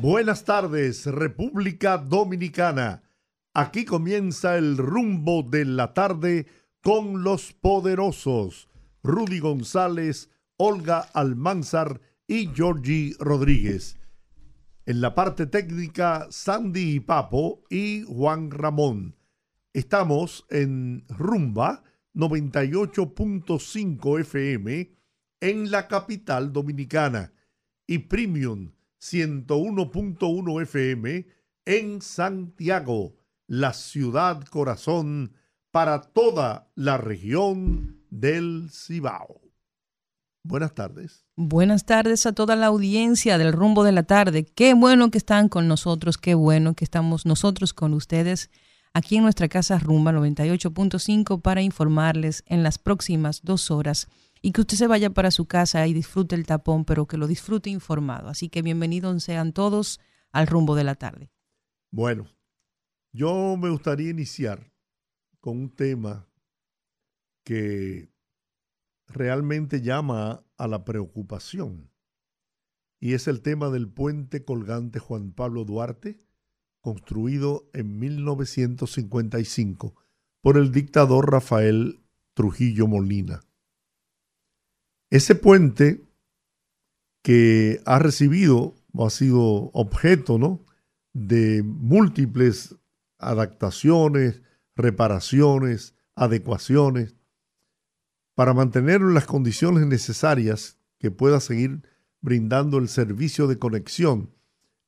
Buenas tardes, República Dominicana. Aquí comienza el rumbo de la tarde con los poderosos Rudy González, Olga Almanzar y Georgie Rodríguez. En la parte técnica, Sandy y Papo y Juan Ramón. Estamos en Rumba 98.5 FM en la capital dominicana y Premium 101.1 FM en Santiago, la ciudad corazón para toda la región del Cibao. Buenas tardes. Buenas tardes a toda la audiencia del rumbo de la tarde. Qué bueno que están con nosotros, qué bueno que estamos nosotros con ustedes aquí en nuestra casa Rumba 98.5 para informarles en las próximas dos horas y que usted se vaya para su casa y disfrute el tapón, pero que lo disfrute informado. Así que bienvenidos sean todos al rumbo de la tarde. Bueno, yo me gustaría iniciar con un tema que realmente llama a la preocupación y es el tema del puente colgante Juan Pablo Duarte, construido en 1955 por el dictador Rafael Trujillo Molina. Ese puente que ha recibido o ha sido objeto ¿no? de múltiples adaptaciones, reparaciones, adecuaciones, para mantenerlo en las condiciones necesarias que pueda seguir brindando el servicio de conexión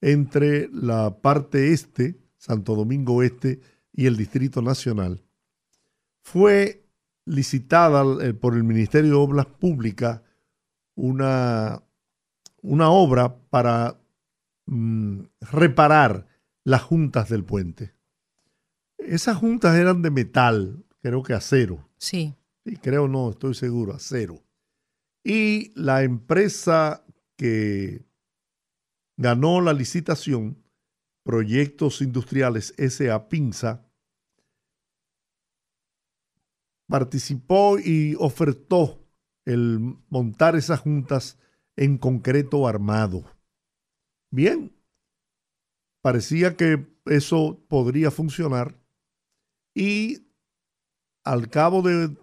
entre la parte este, Santo Domingo Este, y el Distrito Nacional, fue licitada eh, por el Ministerio de Obras Públicas una, una obra para mm, reparar las juntas del puente. Esas juntas eran de metal, creo que acero. Sí. Y creo no, estoy seguro, acero. Y la empresa que ganó la licitación, Proyectos Industriales S.A. Pinza, participó y ofertó el montar esas juntas en concreto armado. Bien, parecía que eso podría funcionar y al cabo de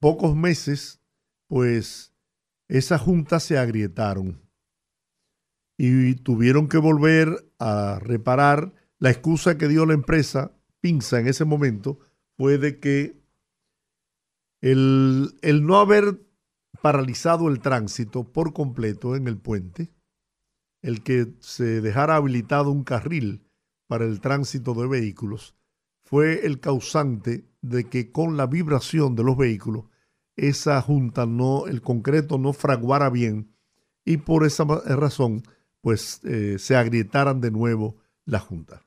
pocos meses, pues esas juntas se agrietaron y tuvieron que volver a reparar. La excusa que dio la empresa Pinza en ese momento fue de que el, no haber paralizado el tránsito por completo en el puente, el que se dejara habilitado un carril para el tránsito de vehículos, fue el causante de que con la vibración de los vehículos, esa junta no, el concreto no fraguara bien y por esa razón, pues eh, se agrietaran de nuevo la junta.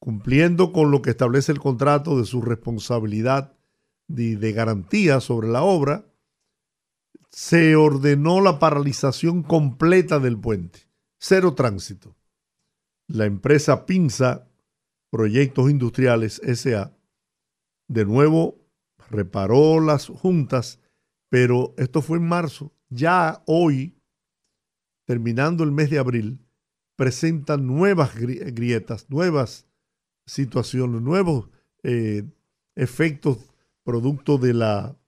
Cumpliendo con lo que establece el contrato de su responsabilidad de, garantía sobre la obra, se ordenó la paralización completa del puente, cero tránsito. La empresa Pinza Proyectos Industriales SA de nuevo reparó las juntas, pero esto fue en marzo. Ya hoy, terminando el mes de abril, presentan nuevas grietas, nuevas situaciones, nuevos eh, efectos producto de la,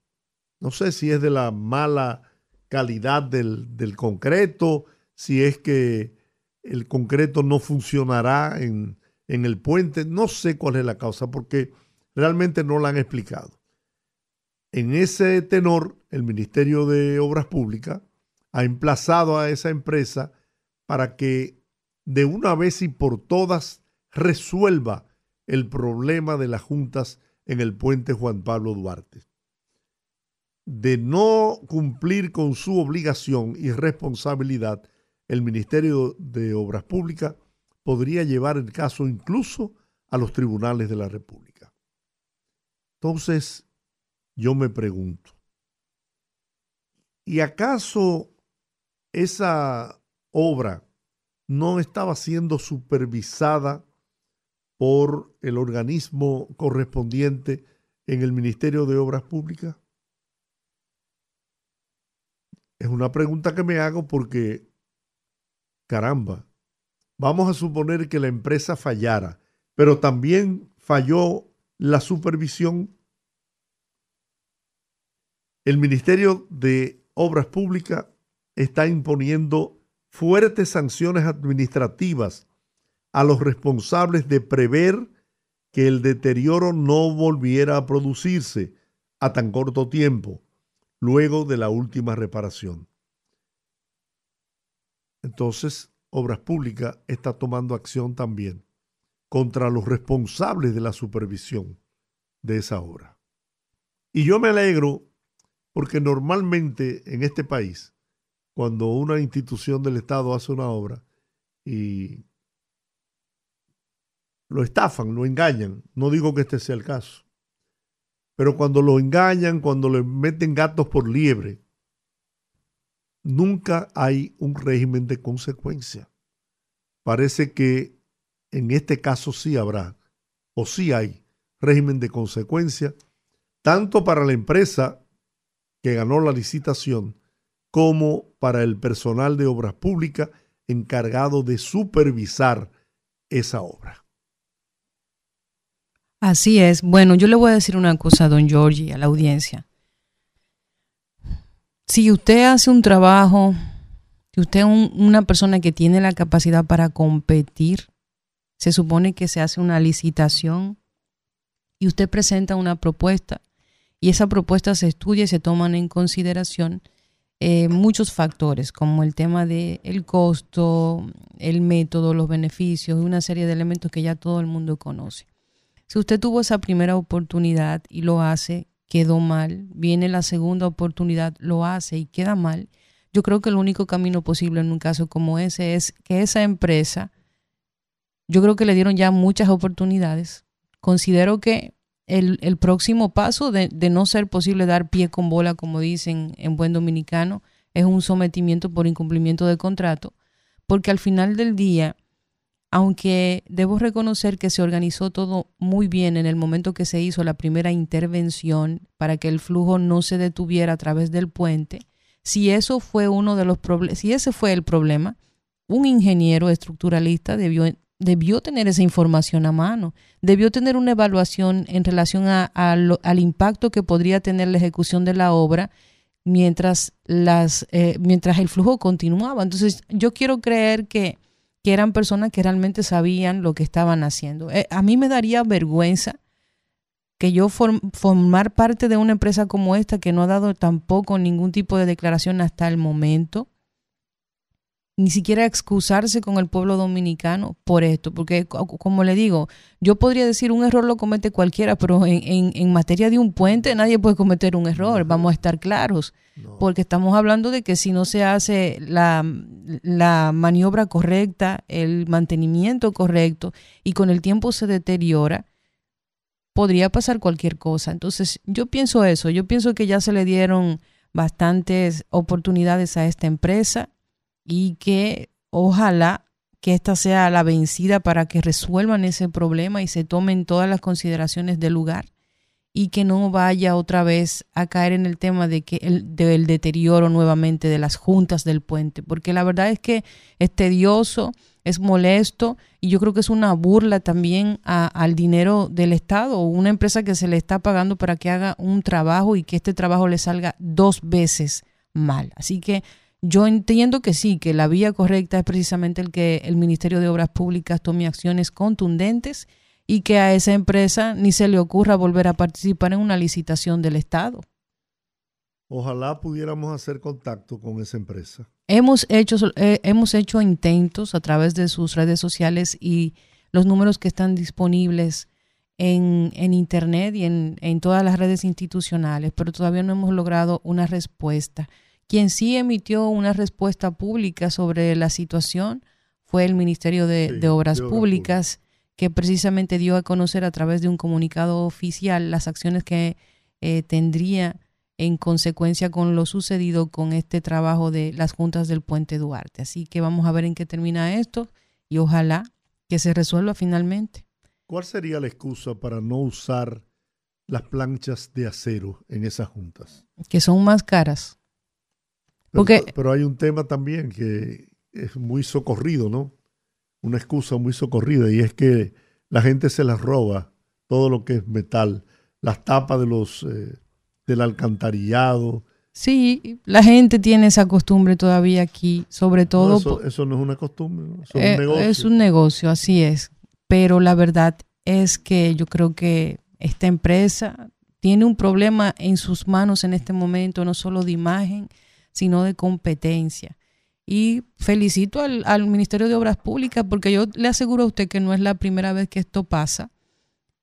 no sé si es de la mala calidad del, del concreto, si es que el concreto no funcionará en, en el puente, no sé cuál es la causa porque realmente no la han explicado. En ese tenor, el Ministerio de Obras Públicas ha emplazado a esa empresa para que de una vez y por todas resuelva el problema de las juntas en el puente Juan Pablo Duarte. De no cumplir con su obligación y responsabilidad, el Ministerio de Obras Públicas podría llevar el caso incluso a los tribunales de la República. Entonces, yo me pregunto, ¿y acaso esa obra no estaba siendo supervisada por el organismo correspondiente en el Ministerio de Obras Públicas? Es una pregunta que me hago porque, caramba, vamos a suponer que la empresa fallara, pero también falló la supervisión. El Ministerio de Obras Públicas está imponiendo fuertes sanciones administrativas a los responsables de prever que el deterioro no volviera a producirse a tan corto tiempo luego de la última reparación. Entonces, Obras Públicas está tomando acción también contra los responsables de la supervisión de esa obra. Y yo me alegro porque normalmente en este país, cuando una institución del Estado hace una obra y lo estafan, lo engañan, no digo que este sea el caso, pero cuando lo engañan, cuando le meten gatos por liebre, nunca hay un régimen de consecuencia. Parece que en este caso sí habrá, o sí hay régimen de consecuencia, tanto para la empresa que ganó la licitación, como para el personal de obras públicas encargado de supervisar esa obra. Así es. Bueno, yo le voy a decir una cosa a don Giorgi, a la audiencia. Si usted hace un trabajo, si usted es una persona que tiene la capacidad para competir, se supone que se hace una licitación y usted presenta una propuesta y esa propuesta se estudia y se toman en consideración eh, muchos factores, como el tema del el costo, el método, los beneficios una serie de elementos que ya todo el mundo conoce. Si usted tuvo esa primera oportunidad y lo hace, quedó mal, viene la segunda oportunidad, lo hace y queda mal, yo creo que el único camino posible en un caso como ese es que esa empresa yo creo que le dieron ya muchas oportunidades. Considero que el, próximo paso de, no ser posible dar pie con bola, como dicen en buen dominicano, es un sometimiento por incumplimiento de contrato, porque al final del día, aunque debo reconocer que se organizó todo muy bien en el momento que se hizo la primera intervención para que el flujo no se detuviera a través del puente, si eso fue uno de los si ese fue el problema, un ingeniero estructuralista debió debió tener esa información a mano, debió tener una evaluación en relación a, al impacto que podría tener la ejecución de la obra mientras, las, eh, mientras el flujo continuaba. Entonces, yo quiero creer que, que eran personas que realmente sabían lo que estaban haciendo. Eh, a mí me daría vergüenza que yo formar parte de una empresa como esta que no ha dado tampoco ningún tipo de declaración hasta el momento ni siquiera excusarse con el pueblo dominicano por esto, porque como le digo, yo podría decir un error lo comete cualquiera, pero en, materia de un puente nadie puede cometer un error, vamos a estar claros, porque estamos hablando de que si no se hace la, la maniobra correcta, el mantenimiento correcto y con el tiempo se deteriora, podría pasar cualquier cosa. Entonces yo pienso eso, yo pienso que ya se le dieron bastantes oportunidades a esta empresa y que ojalá que esta sea la vencida para que resuelvan ese problema y se tomen todas las consideraciones del lugar y que no vaya otra vez a caer en el tema de que el, del deterioro nuevamente de las juntas del puente, porque la verdad es que es tedioso, es molesto y yo creo que es una burla también al dinero del Estado una empresa que se le está pagando para que haga un trabajo y que este trabajo le salga dos veces mal. Así que yo entiendo que sí, que la vía correcta es precisamente el que el Ministerio de Obras Públicas tome acciones contundentes y que a esa empresa ni se le ocurra volver a participar en una licitación del Estado. Ojalá pudiéramos hacer contacto con esa empresa. Hemos hecho, eh, hemos hecho intentos a través de sus redes sociales y los números que están disponibles en, en Internet y en, en todas las redes institucionales, pero todavía no hemos logrado una respuesta. Quien sí emitió una respuesta pública sobre la situación fue el Ministerio de, Obras Públicas, que precisamente dio a conocer a través de un comunicado oficial las acciones que eh, tendría en consecuencia con lo sucedido con este trabajo de las juntas del puente Duarte. Así que vamos a ver en qué termina esto y ojalá que se resuelva finalmente. ¿Cuál sería la excusa para no usar las planchas de acero en esas juntas? Que son más caras. Porque, pero, hay un tema también que es muy socorrido, ¿no? Una excusa muy socorrida y es que la gente se las roba todo lo que es metal, las tapas de los eh, del alcantarillado. Sí, la gente tiene esa costumbre todavía aquí, sobre todo. eso, no es una costumbre, es un eh, negocio. Es un negocio, así es. Pero la verdad es que yo creo que esta empresa tiene un problema en sus manos en este momento, no solo de imagen, sino de competencia. Y felicito al, Ministerio de Obras Públicas porque yo le aseguro a usted que no es la primera vez que esto pasa.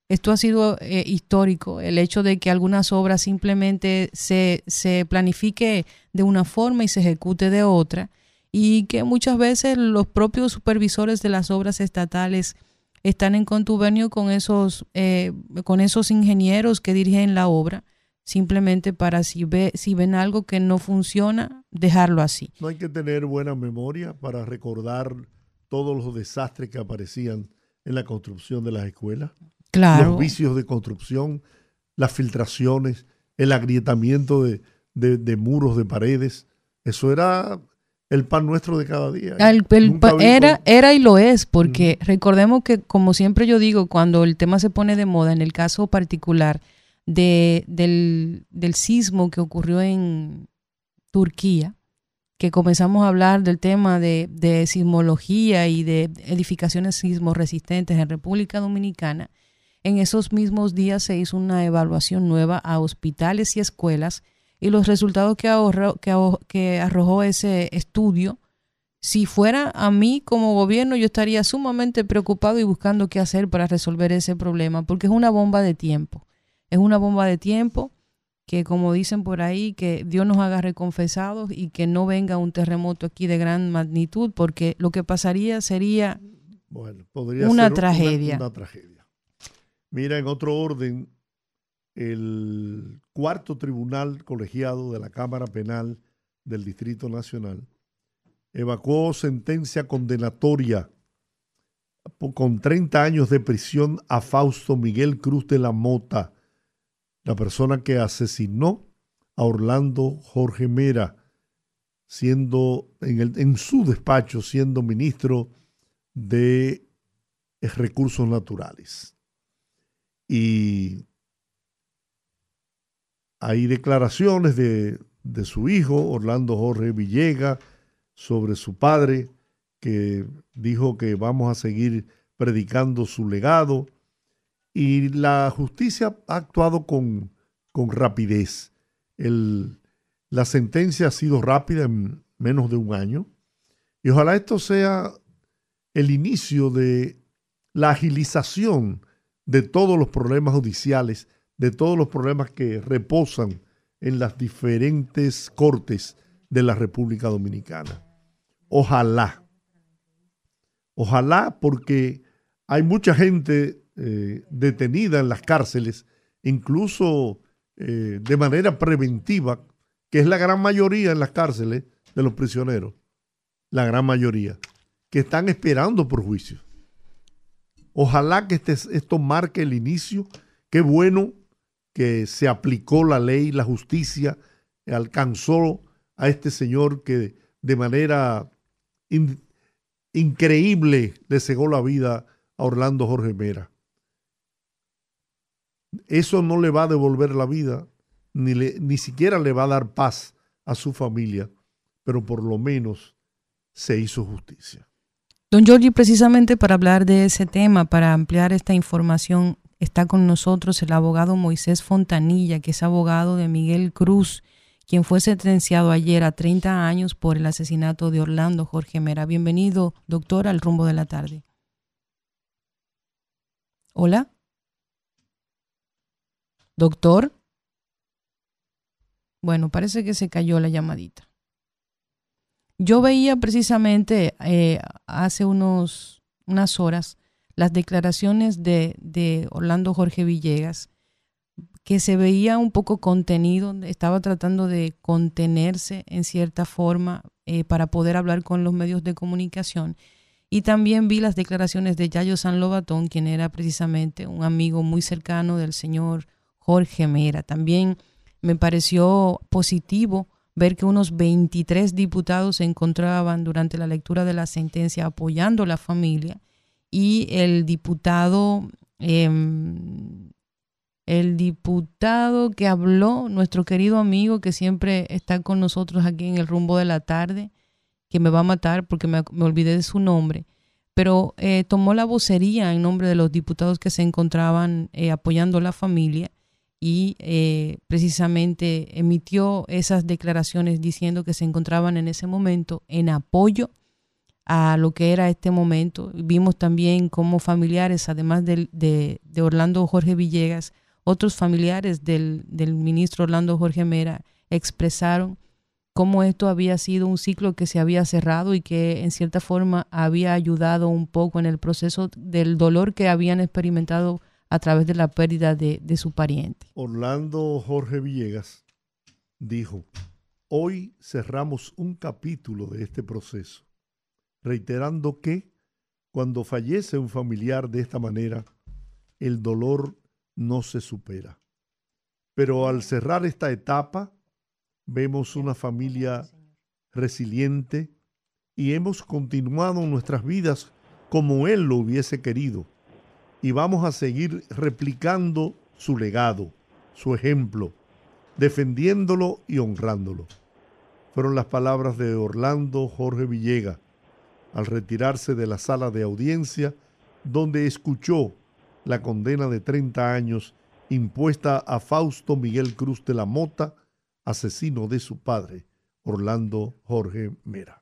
Esto ha sido eh, histórico, el hecho de que algunas obras simplemente se, se planifique de una forma y se ejecute de otra y que muchas veces los propios supervisores de las obras estatales están en contubernio con esos, eh, con esos ingenieros que dirigen la obra simplemente para si, ve, si ven algo que no funciona, dejarlo así. No hay que tener buena memoria para recordar todos los desastres que aparecían en la construcción de las escuelas. Claro. Los vicios de construcción, las filtraciones, el agrietamiento de, de, muros, de paredes. Eso era el pan nuestro de cada día. era, era y lo es, porque recordemos que, como siempre yo digo, cuando el tema se pone de moda, en el caso particular, de, del, del sismo que ocurrió en Turquía, que comenzamos a hablar del tema de, de sismología y de edificaciones sismo resistentes en República Dominicana, en esos mismos días se hizo una evaluación nueva a hospitales y escuelas y los resultados que, que, que arrojó ese estudio, si fuera a mí como gobierno, yo estaría sumamente preocupado y buscando qué hacer para resolver ese problema, porque es una bomba de tiempo es una bomba de tiempo que como dicen por ahí, que Dios nos haga reconfesados y que no venga un terremoto aquí de gran magnitud, porque lo que pasaría sería una, tragedia. una tragedia. Mira, en otro orden, el cuarto tribunal colegiado de la Cámara Penal del Distrito Nacional evacuó sentencia condenatoria con 30 años de prisión a Fausto Miguel Cruz de la Mota la persona que asesinó a Orlando Jorge Mera, siendo en, su despacho, siendo ministro de Recursos Naturales. Y hay declaraciones de, de su hijo, Orlando Jorge Villega, sobre su padre, que dijo que vamos a seguir predicando su legado y la justicia ha actuado con, rapidez. la sentencia ha sido rápida en menos de un año y ojalá esto sea el inicio de la agilización de todos los problemas judiciales, de todos los problemas que reposan en las diferentes cortes de la República Dominicana. Ojalá, ojalá porque hay mucha gente eh, detenida en las cárceles, incluso eh, de manera preventiva, que es la gran mayoría en las cárceles de los prisioneros, la gran mayoría, que están esperando por juicio. Ojalá que este, esto marque el inicio. Qué bueno que se aplicó la ley, la justicia alcanzó a este señor que de manera increíble le cegó la vida a Orlando Jorge Mera. Eso no le va a devolver la vida, ni, ni siquiera le va a dar paz a su familia, pero por lo menos se hizo justicia. Don Giorgi, precisamente para hablar de ese tema, para ampliar esta información, está con nosotros el abogado Moisés Fontanilla, que es abogado de Miguel Cruz, quien fue sentenciado ayer a 30 años por el asesinato de Orlando Jorge Mera. Bienvenido, doctor, al rumbo de la tarde. Hola. Doctor. Bueno, parece que se cayó la llamadita. Yo veía precisamente eh, hace unos, unas horas las declaraciones de, de Orlando Jorge Villegas, que se veía un poco contenido, estaba tratando de contenerse en cierta forma eh, para poder hablar con los medios de comunicación. Y también vi las declaraciones de Yayo San Lobatón, quien era precisamente un amigo muy cercano del señor Jorge Mera. También me pareció positivo ver que unos 23 diputados se encontraban durante la lectura de la sentencia apoyando a la familia y el diputado, em, el diputado que habló, nuestro querido amigo que siempre está con nosotros aquí en el rumbo de la tarde, que me va a matar porque me, olvidé de su nombre, pero eh, tomó la vocería en nombre de los diputados que se encontraban eh, apoyando a la familia y eh, precisamente emitió esas declaraciones diciendo que se encontraban en ese momento en apoyo a lo que era este momento. Vimos también como familiares, además de, de, Orlando Jorge Villegas, otros familiares del, del, ministro Orlando Jorge Mera expresaron cómo esto había sido un ciclo que se había cerrado y que en cierta forma había ayudado un poco en el proceso del dolor que habían experimentado a través de la pérdida de, de su pariente. Orlando Jorge Villegas dijo, hoy cerramos un capítulo de este proceso reiterando que cuando fallece un familiar de esta manera, el dolor no se supera. Pero al cerrar esta etapa, vemos una familia resiliente y hemos continuado nuestras vidas como Él lo hubiese querido. Y vamos a seguir replicando su legado, su ejemplo, defendiéndolo y honrándolo. Fueron las palabras de Orlando Jorge Villega, al retirarse de la sala de audiencia donde escuchó la condena de 30 años impuesta a Fausto Miguel Cruz de la Mota, asesino de su padre, Orlando Jorge Mera.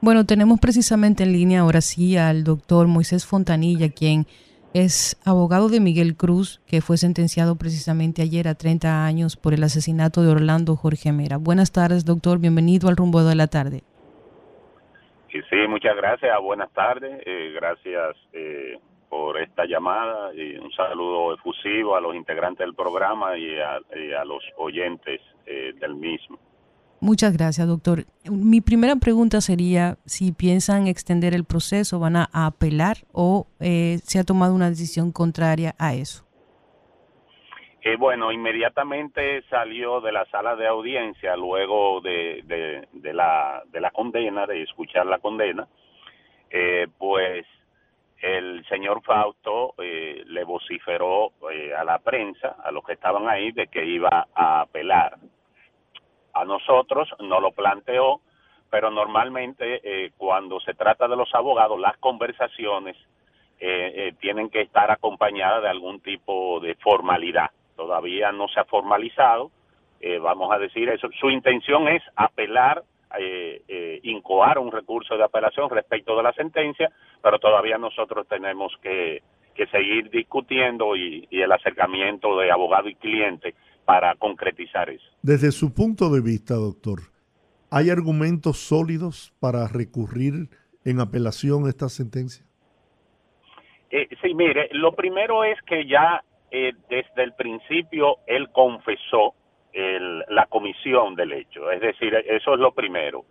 Bueno, tenemos precisamente en línea ahora sí al doctor Moisés Fontanilla, quien es abogado de Miguel Cruz, que fue sentenciado precisamente ayer a 30 años por el asesinato de Orlando Jorge Mera. Buenas tardes, doctor. Bienvenido al rumbo de la tarde. Sí, muchas gracias. Buenas tardes. Eh, gracias eh, por esta llamada y un saludo efusivo a los integrantes del programa y a, los oyentes eh, del mismo. Muchas gracias, doctor. Mi primera pregunta sería si piensan extender el proceso, van a apelar o se ha tomado una decisión contraria a eso. Eh, bueno, inmediatamente salió de la sala de audiencia luego de, la, de la condena, de escuchar la condena, eh, pues el señor Fausto eh, le vociferó a la prensa, a los que estaban ahí, de que iba a apelar. A nosotros no lo planteó, pero normalmente cuando se trata de los abogados, las conversaciones tienen que estar acompañadas de algún tipo de formalidad todavía no se ha formalizado, eh, vamos a decir eso. Su intención es apelar, eh, eh, incoar un recurso de apelación respecto de la sentencia, pero todavía nosotros tenemos que, seguir discutiendo y, el acercamiento de abogado y cliente para concretizar eso. Desde su punto de vista, doctor, ¿hay argumentos sólidos para recurrir en apelación a esta sentencia? sí, mire, lo primero es que ya eh, desde el principio él confesó la comisión del hecho, es decir, eso es lo primero.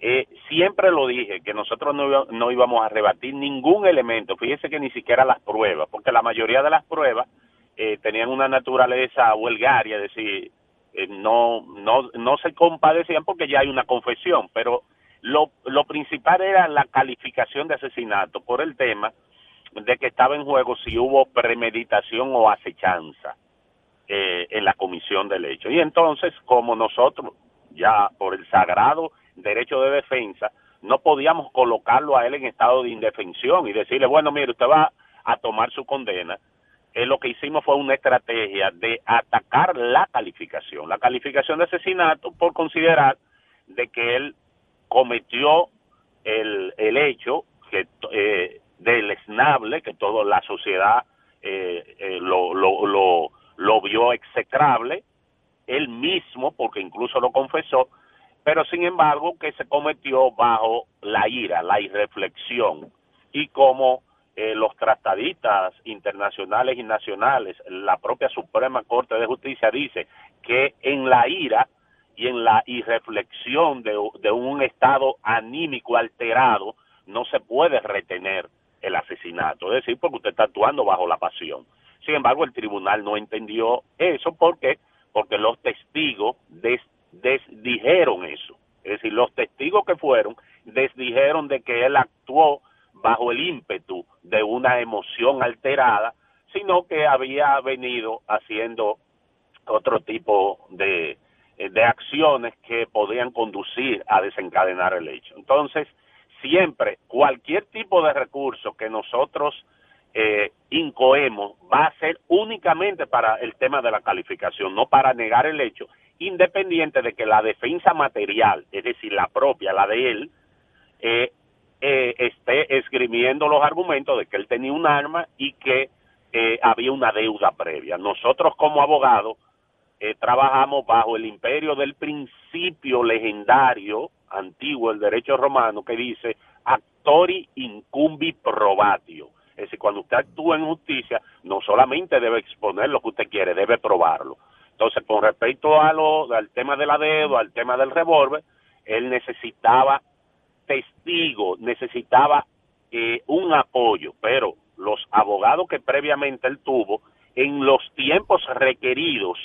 Eh, siempre lo dije, que nosotros no, no, íbamos a rebatir ningún elemento, fíjese que ni siquiera las pruebas, porque la mayoría de las pruebas eh, tenían una naturaleza huelgaria, es decir, no, no, no se compadecían porque ya hay una confesión, pero lo, lo principal era la calificación de asesinato por el tema de que estaba en juego si hubo premeditación o acechanza eh, en la comisión del hecho. Y entonces, como nosotros, ya por el sagrado derecho de defensa, no podíamos colocarlo a él en estado de indefensión y decirle, bueno, mire, usted va a tomar su condena. Eh, lo que hicimos fue una estrategia de atacar la calificación, la calificación de asesinato por considerar de que él cometió el, el hecho que eh, esnable que toda la sociedad eh, eh, lo, lo, lo, vio execrable, él mismo, porque incluso lo confesó, pero sin embargo que se cometió bajo la ira, la irreflexión, y como eh, los tratadistas internacionales y nacionales, la propia Suprema Corte de Justicia dice que en la ira y en la irreflexión de, un estado anímico alterado no se puede retener el asesinato, es decir, porque usted está actuando bajo la pasión. Sin embargo, el tribunal no entendió eso porque porque los testigos desdijeron eso. Es decir, los testigos que fueron desdijeron de que él actuó bajo el ímpetu de una emoción alterada, sino que había venido haciendo otro tipo de, de acciones que podían conducir a desencadenar el hecho. Entonces, siempre cualquier tipo de recurso que nosotros eh, incoemos va a ser únicamente para el tema de la calificación, no para negar el hecho, independiente de que la defensa material, es decir, la propia, la de él, eh, eh, esté esgrimiendo los argumentos de que él tenía un arma y que eh, había una deuda previa. Nosotros como abogados eh, trabajamos bajo el imperio del principio legendario antiguo del derecho romano que dice actori incumbi probatio. Es decir, cuando usted actúa en justicia, no solamente debe exponer lo que usted quiere, debe probarlo. Entonces, con respecto a lo, al tema de la deuda, al tema del revólver, él necesitaba testigo, necesitaba eh, un apoyo, pero los abogados que previamente él tuvo, en los tiempos requeridos,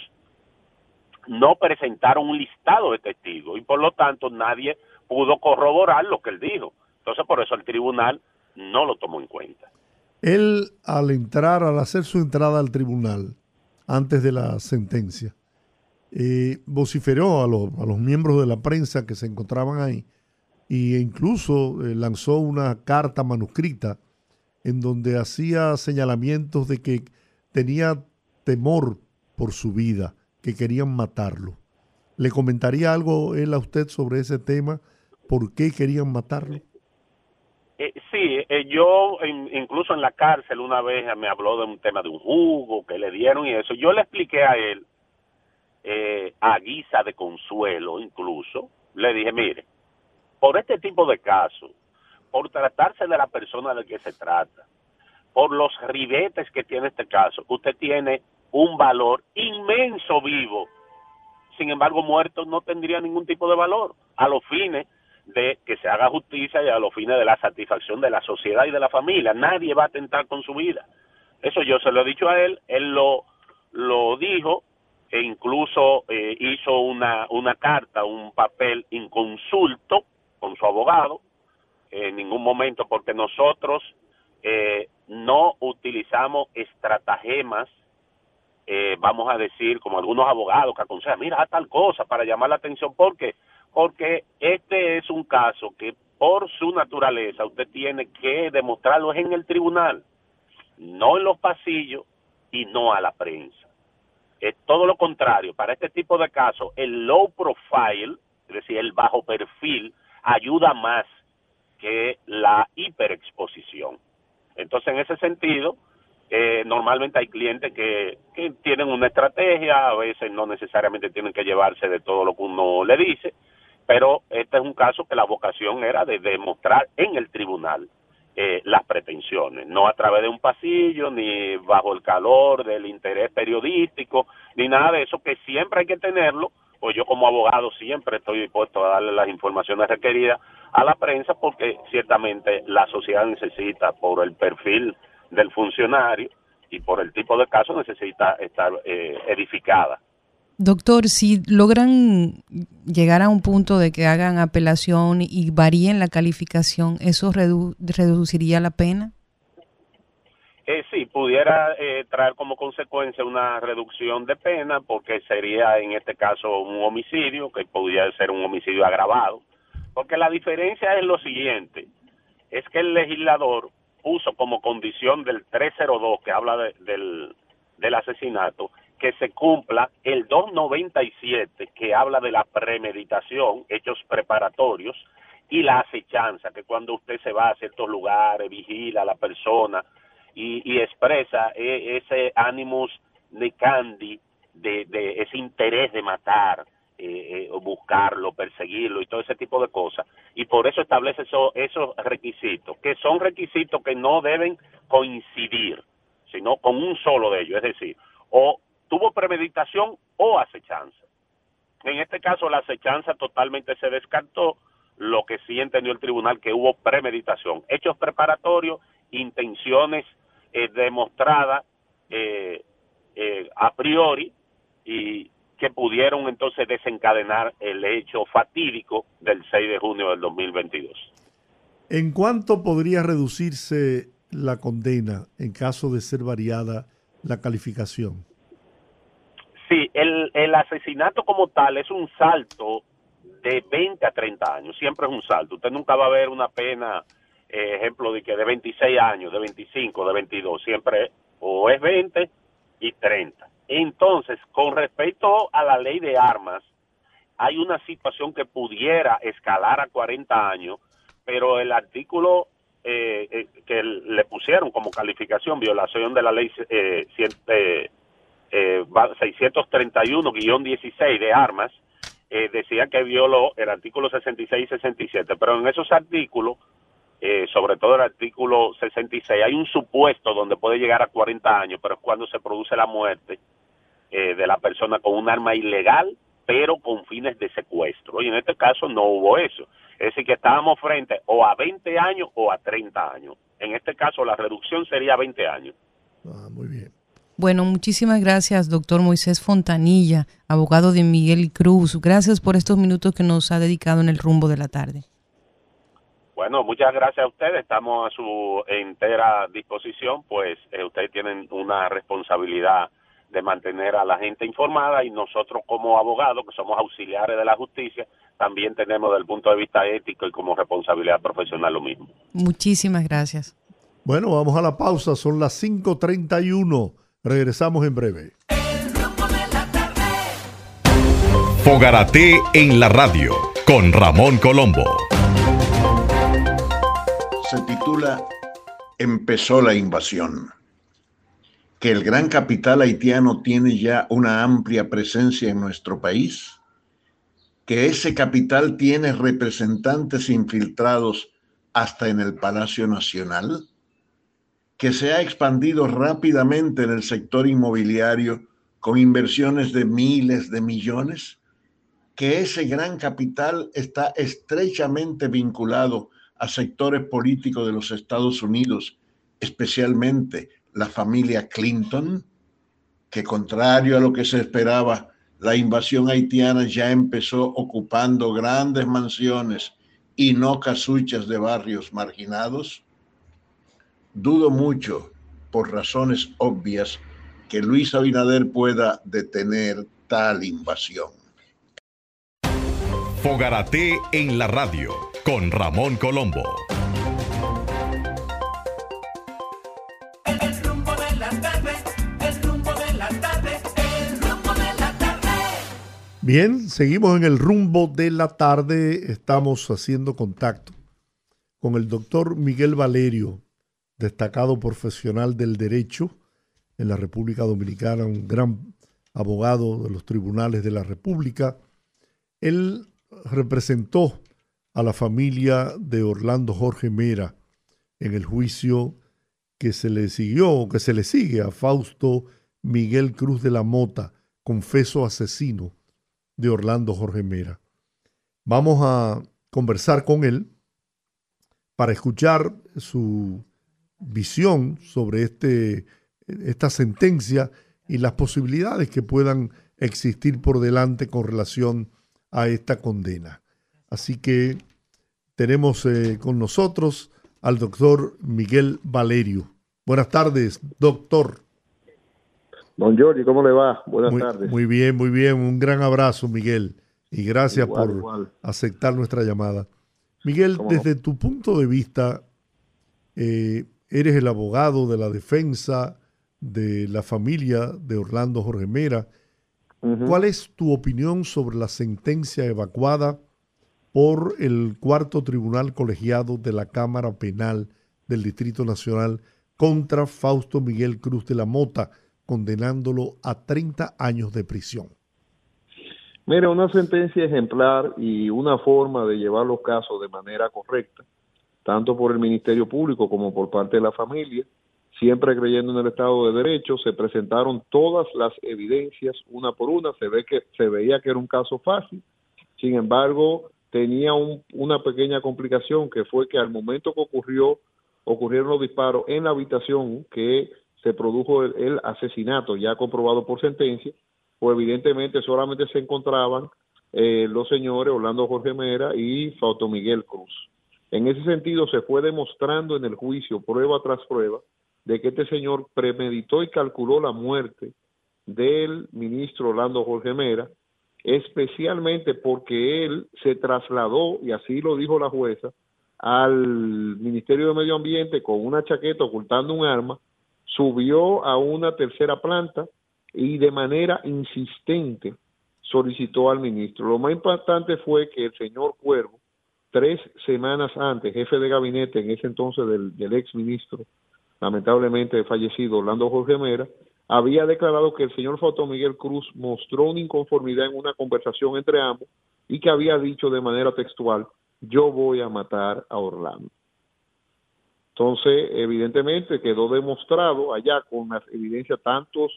no presentaron un listado de testigos y por lo tanto nadie pudo corroborar lo que él dijo. Entonces por eso el tribunal no lo tomó en cuenta. Él al entrar, al hacer su entrada al tribunal antes de la sentencia, eh, vociferó a, a, los miembros de la prensa que se encontraban ahí e incluso eh, lanzó una carta manuscrita en donde hacía señalamientos de que tenía temor por su vida que querían matarlo. ¿Le comentaría algo él a usted sobre ese tema? ¿Por qué querían matarlo? Eh, sí, eh, yo incluso en la cárcel una vez me habló de un tema de un jugo que le dieron y eso. Yo le expliqué a él, eh, a guisa de consuelo incluso, le dije, mire, por este tipo de casos, por tratarse de la persona de que se trata, por los ribetes que tiene este caso, usted tiene un valor inmenso vivo. Sin embargo, muerto no tendría ningún tipo de valor a los fines de que se haga justicia y a los fines de la satisfacción de la sociedad y de la familia. Nadie va a atentar con su vida. Eso yo se lo he dicho a él, él lo, lo dijo e incluso eh, hizo una, una carta, un papel inconsulto con su abogado, en ningún momento, porque nosotros eh, no utilizamos estratagemas eh, vamos a decir, como algunos abogados que aconsejan, mira, tal cosa para llamar la atención. ¿Por qué? Porque este es un caso que por su naturaleza usted tiene que demostrarlo en el tribunal, no en los pasillos y no a la prensa. Es todo lo contrario. Para este tipo de casos, el low profile, es decir, el bajo perfil, ayuda más que la hiperexposición. Entonces, en ese sentido, eh, normalmente hay clientes que, que tienen una estrategia, a veces no necesariamente tienen que llevarse de todo lo que uno le dice, pero este es un caso que la vocación era de demostrar en el tribunal eh, las pretensiones, no a través de un pasillo, ni bajo el calor del interés periodístico, ni nada de eso, que siempre hay que tenerlo, pues yo como abogado siempre estoy dispuesto a darle las informaciones requeridas a la prensa porque ciertamente la sociedad necesita por el perfil del funcionario y por el tipo de caso necesita estar eh, edificada. Doctor, si logran llegar a un punto de que hagan apelación y varíen la calificación, ¿eso reduciría la pena? Eh, sí, pudiera eh, traer como consecuencia una reducción de pena porque sería en este caso un homicidio, que podría ser un homicidio agravado. Porque la diferencia es lo siguiente, es que el legislador puso como condición del 302 que habla del, del asesinato que se cumpla el 297 que habla de la premeditación, hechos preparatorios y la acechanza, que cuando usted se va a ciertos lugares, vigila a la persona y, y expresa e, ese ánimos de candy, de, ese interés de matar, eh, eh, buscarlo, perseguirlo y todo ese tipo de cosas. Y por eso establece eso, esos requisitos, que son requisitos que no deben coincidir, sino con un solo de ellos, es decir, o tuvo premeditación o acechanza. En este caso la acechanza totalmente se descartó, lo que sí entendió el tribunal que hubo premeditación, hechos preparatorios, intenciones eh, demostradas eh, eh, a priori y que pudieron entonces desencadenar el hecho fatídico del 6 de junio del 2022. ¿En cuánto podría reducirse la condena en caso de ser variada la calificación? Sí, el, el asesinato como tal es un salto de 20 a 30 años, siempre es un salto. Usted nunca va a ver una pena, eh, ejemplo, de que de 26 años, de 25, de 22, siempre o es 20 y 30. Entonces, con respecto a la ley de armas, hay una situación que pudiera escalar a 40 años, pero el artículo eh, eh, que le pusieron como calificación violación de la ley eh, 631-16 eh, de armas, eh, decía que violó el artículo 66 y 67, pero en esos artículos, eh, sobre todo el artículo 66, hay un supuesto donde puede llegar a 40 años, pero es cuando se produce la muerte eh, de la persona con un arma ilegal, pero con fines de secuestro. Y en este caso no hubo eso. Es decir, que estábamos frente o a 20 años o a 30 años. En este caso la reducción sería 20 años. Ah, muy bien. Bueno, muchísimas gracias, doctor Moisés Fontanilla, abogado de Miguel Cruz. Gracias por estos minutos que nos ha dedicado en el rumbo de la tarde. Bueno, muchas gracias a ustedes. Estamos a su entera disposición, pues eh, ustedes tienen una responsabilidad de mantener a la gente informada y nosotros como abogados, que somos auxiliares de la justicia, también tenemos desde el punto de vista ético y como responsabilidad profesional lo mismo. Muchísimas gracias. Bueno, vamos a la pausa, son las 5.31. Regresamos en breve. Fogarate en la radio con Ramón Colombo. Se titula Empezó la invasión. Que el gran capital haitiano tiene ya una amplia presencia en nuestro país. Que ese capital tiene representantes infiltrados hasta en el Palacio Nacional que se ha expandido rápidamente en el sector inmobiliario con inversiones de miles de millones, que ese gran capital está estrechamente vinculado a sectores políticos de los Estados Unidos, especialmente la familia Clinton, que contrario a lo que se esperaba, la invasión haitiana ya empezó ocupando grandes mansiones y no casuchas de barrios marginados Dudo mucho, por razones obvias, que Luis Abinader pueda detener tal invasión. Fogarate en la radio con Ramón Colombo. El rumbo de la tarde, el rumbo de la tarde, el rumbo de la tarde. Bien, seguimos en el rumbo de la tarde. Estamos haciendo contacto con el doctor Miguel Valerio, destacado profesional del derecho en la República Dominicana, un gran abogado de los tribunales de la República. Él representó a la familia de Orlando Jorge Mera en el juicio que se le siguió, que se le sigue a Fausto Miguel Cruz de la Mota, confeso asesino de Orlando Jorge Mera. Vamos a conversar con él para escuchar su visión sobre este, esta sentencia y las posibilidades que puedan existir por delante con relación a esta condena. Así que tenemos eh, con nosotros al doctor Miguel Valerio. Buenas tardes, doctor. Don Jordi, ¿cómo le va? Buenas muy, tardes. Muy bien, muy bien. Un gran abrazo, Miguel. Y gracias Igual, por igual. aceptar nuestra llamada. Miguel, desde tu punto de vista, eh, eres el abogado de la defensa de la familia de Orlando Jorge Mera. ¿Cuál es tu opinión sobre la sentencia evacuada por el cuarto tribunal colegiado de la Cámara Penal del Distrito Nacional contra Fausto Miguel Cruz de la Mota, condenándolo a 30 años de prisión? Mire, una sentencia ejemplar y una forma de llevar los casos de manera correcta, tanto por el Ministerio Público como por parte de la familia, siempre creyendo en el Estado de Derecho, se presentaron todas las evidencias una por una, se ve que se veía que era un caso fácil, sin embargo, tenía un- una pequeña complicación que fue que al momento que ocurrió ocurrieron los disparos en la habitación que se produjo el, asesinato ya comprobado por sentencia, pues evidentemente solamente se encontraban eh, los señores Orlando Jorge Mera y Fausto Miguel Cruz. En ese sentido se fue demostrando en el juicio prueba tras prueba de que este señor premeditó y calculó la muerte del ministro Orlando Jorge Mera, especialmente porque él se trasladó, y así lo dijo la jueza, al Ministerio de Medio Ambiente con una chaqueta ocultando un arma, subió a una tercera planta y de manera insistente solicitó al ministro. Lo más importante fue que el señor Cuervo, tres semanas antes, jefe de gabinete en ese entonces del, ex ministro, lamentablemente fallecido Orlando Jorge Mera, había declarado que el señor Foto Miguel Cruz mostró una inconformidad en una conversación entre ambos y que había dicho de manera textual, yo voy a matar a Orlando. Entonces, evidentemente quedó demostrado allá con las evidencias tantos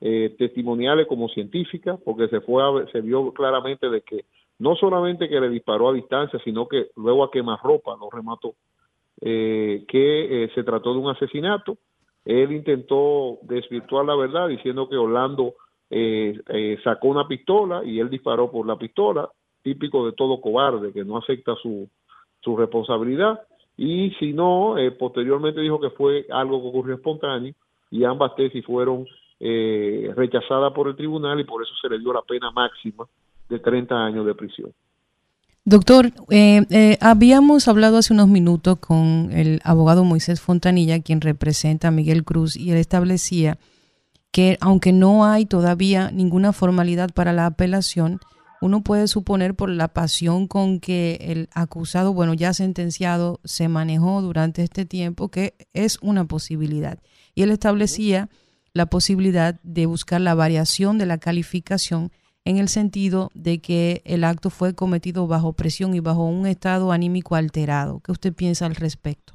eh, testimoniales como científicas, porque se fue a se vio claramente de que no solamente que le disparó a distancia, sino que luego a quemarropa lo remató, eh, que eh, se trató de un asesinato. Él intentó desvirtuar la verdad diciendo que Orlando eh, eh, sacó una pistola y él disparó por la pistola, típico de todo cobarde que no acepta su, su responsabilidad. Y si no, eh, posteriormente dijo que fue algo que ocurrió espontáneo y ambas tesis fueron eh, rechazadas por el tribunal y por eso se le dio la pena máxima de 30 años de prisión. Doctor, eh, eh, habíamos hablado hace unos minutos con el abogado Moisés Fontanilla, quien representa a Miguel Cruz, y él establecía que aunque no hay todavía ninguna formalidad para la apelación, uno puede suponer por la pasión con que el acusado, bueno, ya sentenciado, se manejó durante este tiempo, que es una posibilidad. Y él establecía la posibilidad de buscar la variación de la calificación en el sentido de que el acto fue cometido bajo presión y bajo un estado anímico alterado. ¿Qué usted piensa al respecto?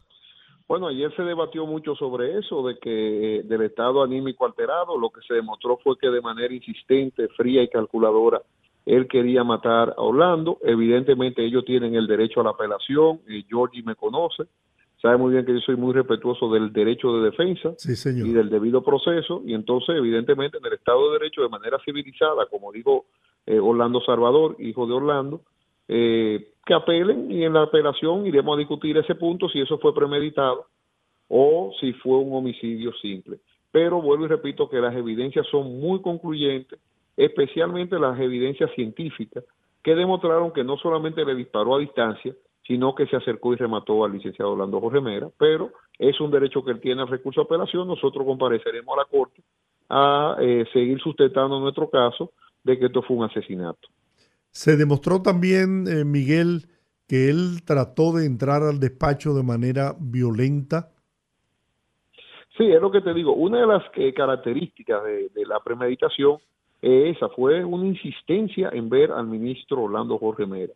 Bueno, ayer se debatió mucho sobre eso, de que eh, del estado anímico alterado, lo que se demostró fue que de manera insistente, fría y calculadora, él quería matar a Orlando. Evidentemente ellos tienen el derecho a la apelación, eh, Georgie me conoce, sabe muy bien que yo soy muy respetuoso del derecho de defensa Sí, señor. y del debido proceso, y entonces evidentemente en el Estado de Derecho de manera civilizada, como dijo eh, Orlando Salvador, hijo de Orlando, eh, que apelen y en la apelación iremos a discutir ese punto si eso fue premeditado o si fue un homicidio simple. Pero vuelvo y repito que las evidencias son muy concluyentes, especialmente las evidencias científicas, que demostraron que no solamente le disparó a distancia, sino que se acercó y remató al licenciado Orlando Jorge Mera, pero es un derecho que él tiene al recurso de apelación, nosotros compareceremos a la Corte a eh, seguir sustentando nuestro caso de que esto fue un asesinato. Se demostró también, eh, Miguel, que él trató de entrar al despacho de manera violenta. Sí, es lo que te digo. Una de las eh, características de, de la premeditación es esa, fue una insistencia en ver al ministro Orlando Jorge Mera.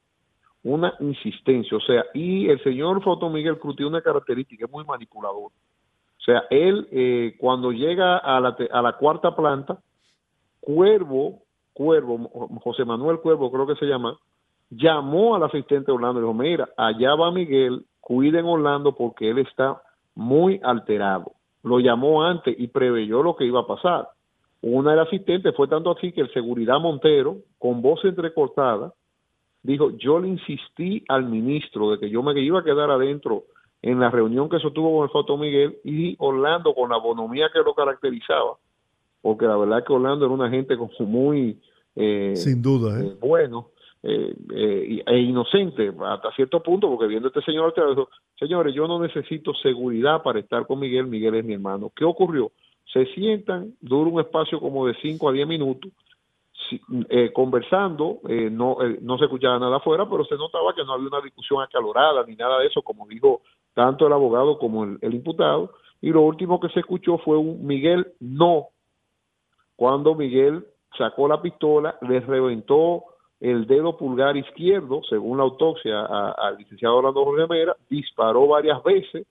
Una insistencia, o sea, y el señor Foto Miguel Cruz tiene una característica, es muy manipulador. O sea, él eh, cuando llega a la, a la cuarta planta, Cuervo, Cuervo, José Manuel Cuervo creo que se llama, llamó al asistente Orlando y dijo, mira, allá va Miguel, cuiden Orlando porque él está muy alterado. Lo llamó antes y preveyó lo que iba a pasar. Una del asistente fue tanto así que el seguridad Montero, con voz entrecortada, dijo, yo le insistí al ministro de que yo me iba a quedar adentro en la reunión que sostuvo con el Foto Miguel y Orlando con la bonomía que lo caracterizaba, porque la verdad que Orlando era una gente como muy eh, Sin duda, ¿eh? eh, bueno eh, eh, e inocente hasta cierto punto, porque viendo a este señor alterado, dijo, señores, yo no necesito seguridad para estar con Miguel, Miguel es mi hermano. ¿Qué ocurrió? Se sientan, dura un espacio como de 5 a 10 minutos, eh, conversando, eh, no, eh, no se escuchaba nada afuera, pero se notaba que no había una discusión acalorada ni nada de eso, como dijo tanto el abogado como el, imputado, y lo último que se escuchó fue un Miguel no, cuando Miguel sacó la pistola, le reventó el dedo pulgar izquierdo, según la autopsia al licenciado Orlando Jorge Mera, disparó varias veces,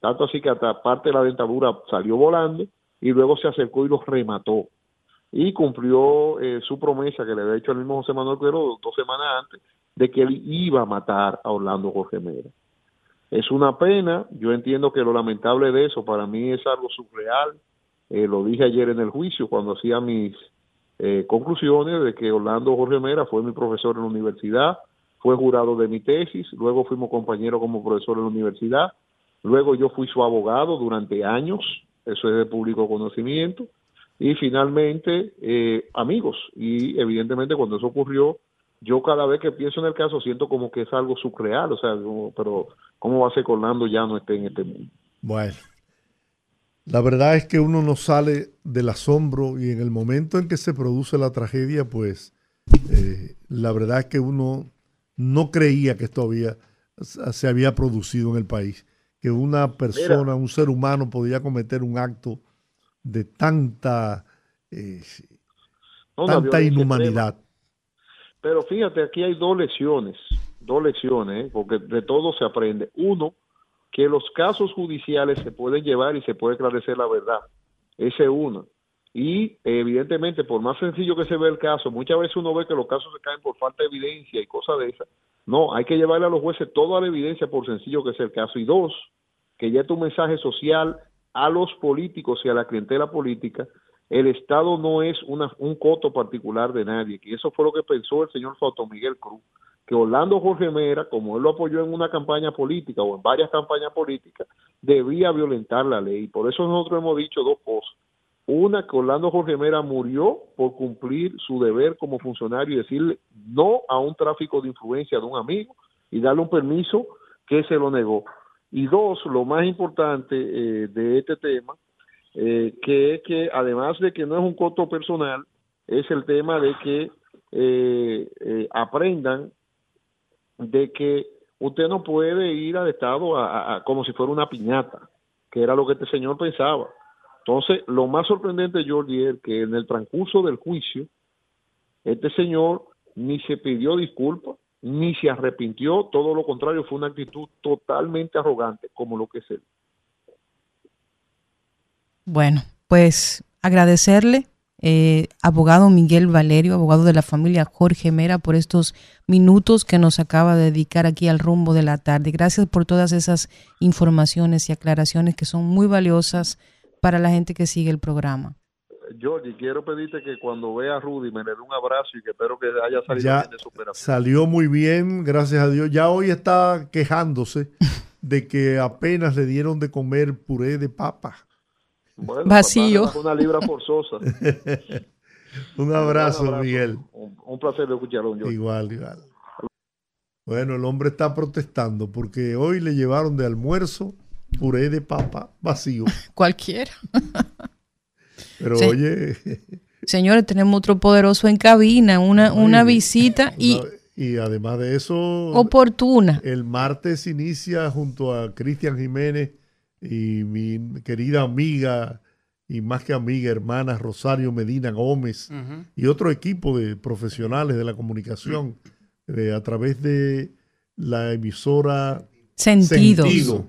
tanto así que hasta parte de la dentadura salió volando y luego se acercó y los remató. Y cumplió eh, su promesa que le había hecho al mismo José Manuel Cuero dos semanas antes de que él iba a matar a Orlando Jorge Mera. Es una pena, yo entiendo que lo lamentable de eso para mí es algo surreal, eh, lo dije ayer en el juicio cuando hacía mis eh, conclusiones de que Orlando Jorge Mera fue mi profesor en la universidad, fue jurado de mi tesis, luego fuimos compañeros como profesor en la universidad, luego yo fui su abogado durante años, eso es de público conocimiento, y finalmente eh, amigos. Y evidentemente cuando eso ocurrió, yo cada vez que pienso en el caso siento como que es algo surreal, o sea, como- pero ¿cómo va a ser que Orlando ya no esté en este mundo? Bueno, la verdad es que uno no sale del asombro y en el momento en que se produce la tragedia, pues eh, la verdad es que uno no creía que esto había, se había producido en el país, que una persona, un ser humano podía cometer un acto de tanta, eh, No, tanta inhumanidad. Pero fíjate, aquí hay dos lecciones, dos lecciones, ¿eh? porque de todo se aprende. Uno, que los casos judiciales se pueden llevar y se puede esclarecer la verdad. Ese es uno. Y evidentemente, por más sencillo que se ve el caso, muchas veces uno ve que los casos se caen por falta de evidencia y cosas de esas. No, hay que llevarle a los jueces toda la evidencia por sencillo que sea el caso. Y dos, que ya tu mensaje social a los políticos y a la clientela política, el Estado no es una, un coto particular de nadie, que eso fue lo que pensó el señor Fausto Miguel Cruz, que Orlando Jorge Mera, como él lo apoyó en una campaña política o en varias campañas políticas, debía violentar la ley. Por eso nosotros hemos dicho dos cosas. Una, que Orlando Jorge Mera murió por cumplir su deber como funcionario y decirle no a un tráfico de influencia de un amigo y darle un permiso que se lo negó. Y dos, lo más importante eh, de este tema, eh, que es que además de que no es un costo personal, es el tema de que eh, aprendan de que usted no puede ir al Estado a- como si fuera una piñata, que era lo que este señor pensaba. Entonces, lo más sorprendente, Jordi, es que en el transcurso del juicio, este señor ni se pidió disculpas, ni se arrepintió, todo lo contrario, fue una actitud totalmente arrogante, como lo que es él. Bueno, pues agradecerle, eh, abogado Miguel Valerio, abogado de la familia Jorge Mera, por estos minutos que nos acaba de dedicar aquí al rumbo de la tarde. Gracias por todas esas informaciones y aclaraciones que son muy valiosas para la gente que sigue el programa. Jordi, quiero pedirte que cuando vea a Rudy me le dé un abrazo y que espero que haya salido Ya bien de su operación. salió muy bien, gracias a Dios. Ya hoy está quejándose de que apenas le dieron de comer puré de papa. Bueno, Vacío. papá, Una libra forzosa. Un abrazo, Un abrazo. Miguel. Un, un placer de escucharlo, Jordi. Igual, igual. Bueno, el hombre está protestando porque hoy le llevaron de almuerzo puré de papa vacío. Cualquiera. Pero Sí. oye, Señores, tenemos otro poderoso en cabina, una, una visita y una- y además de eso, oportuna. el martes inicia junto a Cristian Jiménez y mi querida amiga y más que amiga, hermana Rosario Medina Gómez y otro equipo de profesionales de la comunicación eh, a través de la emisora Sentidos. Sentido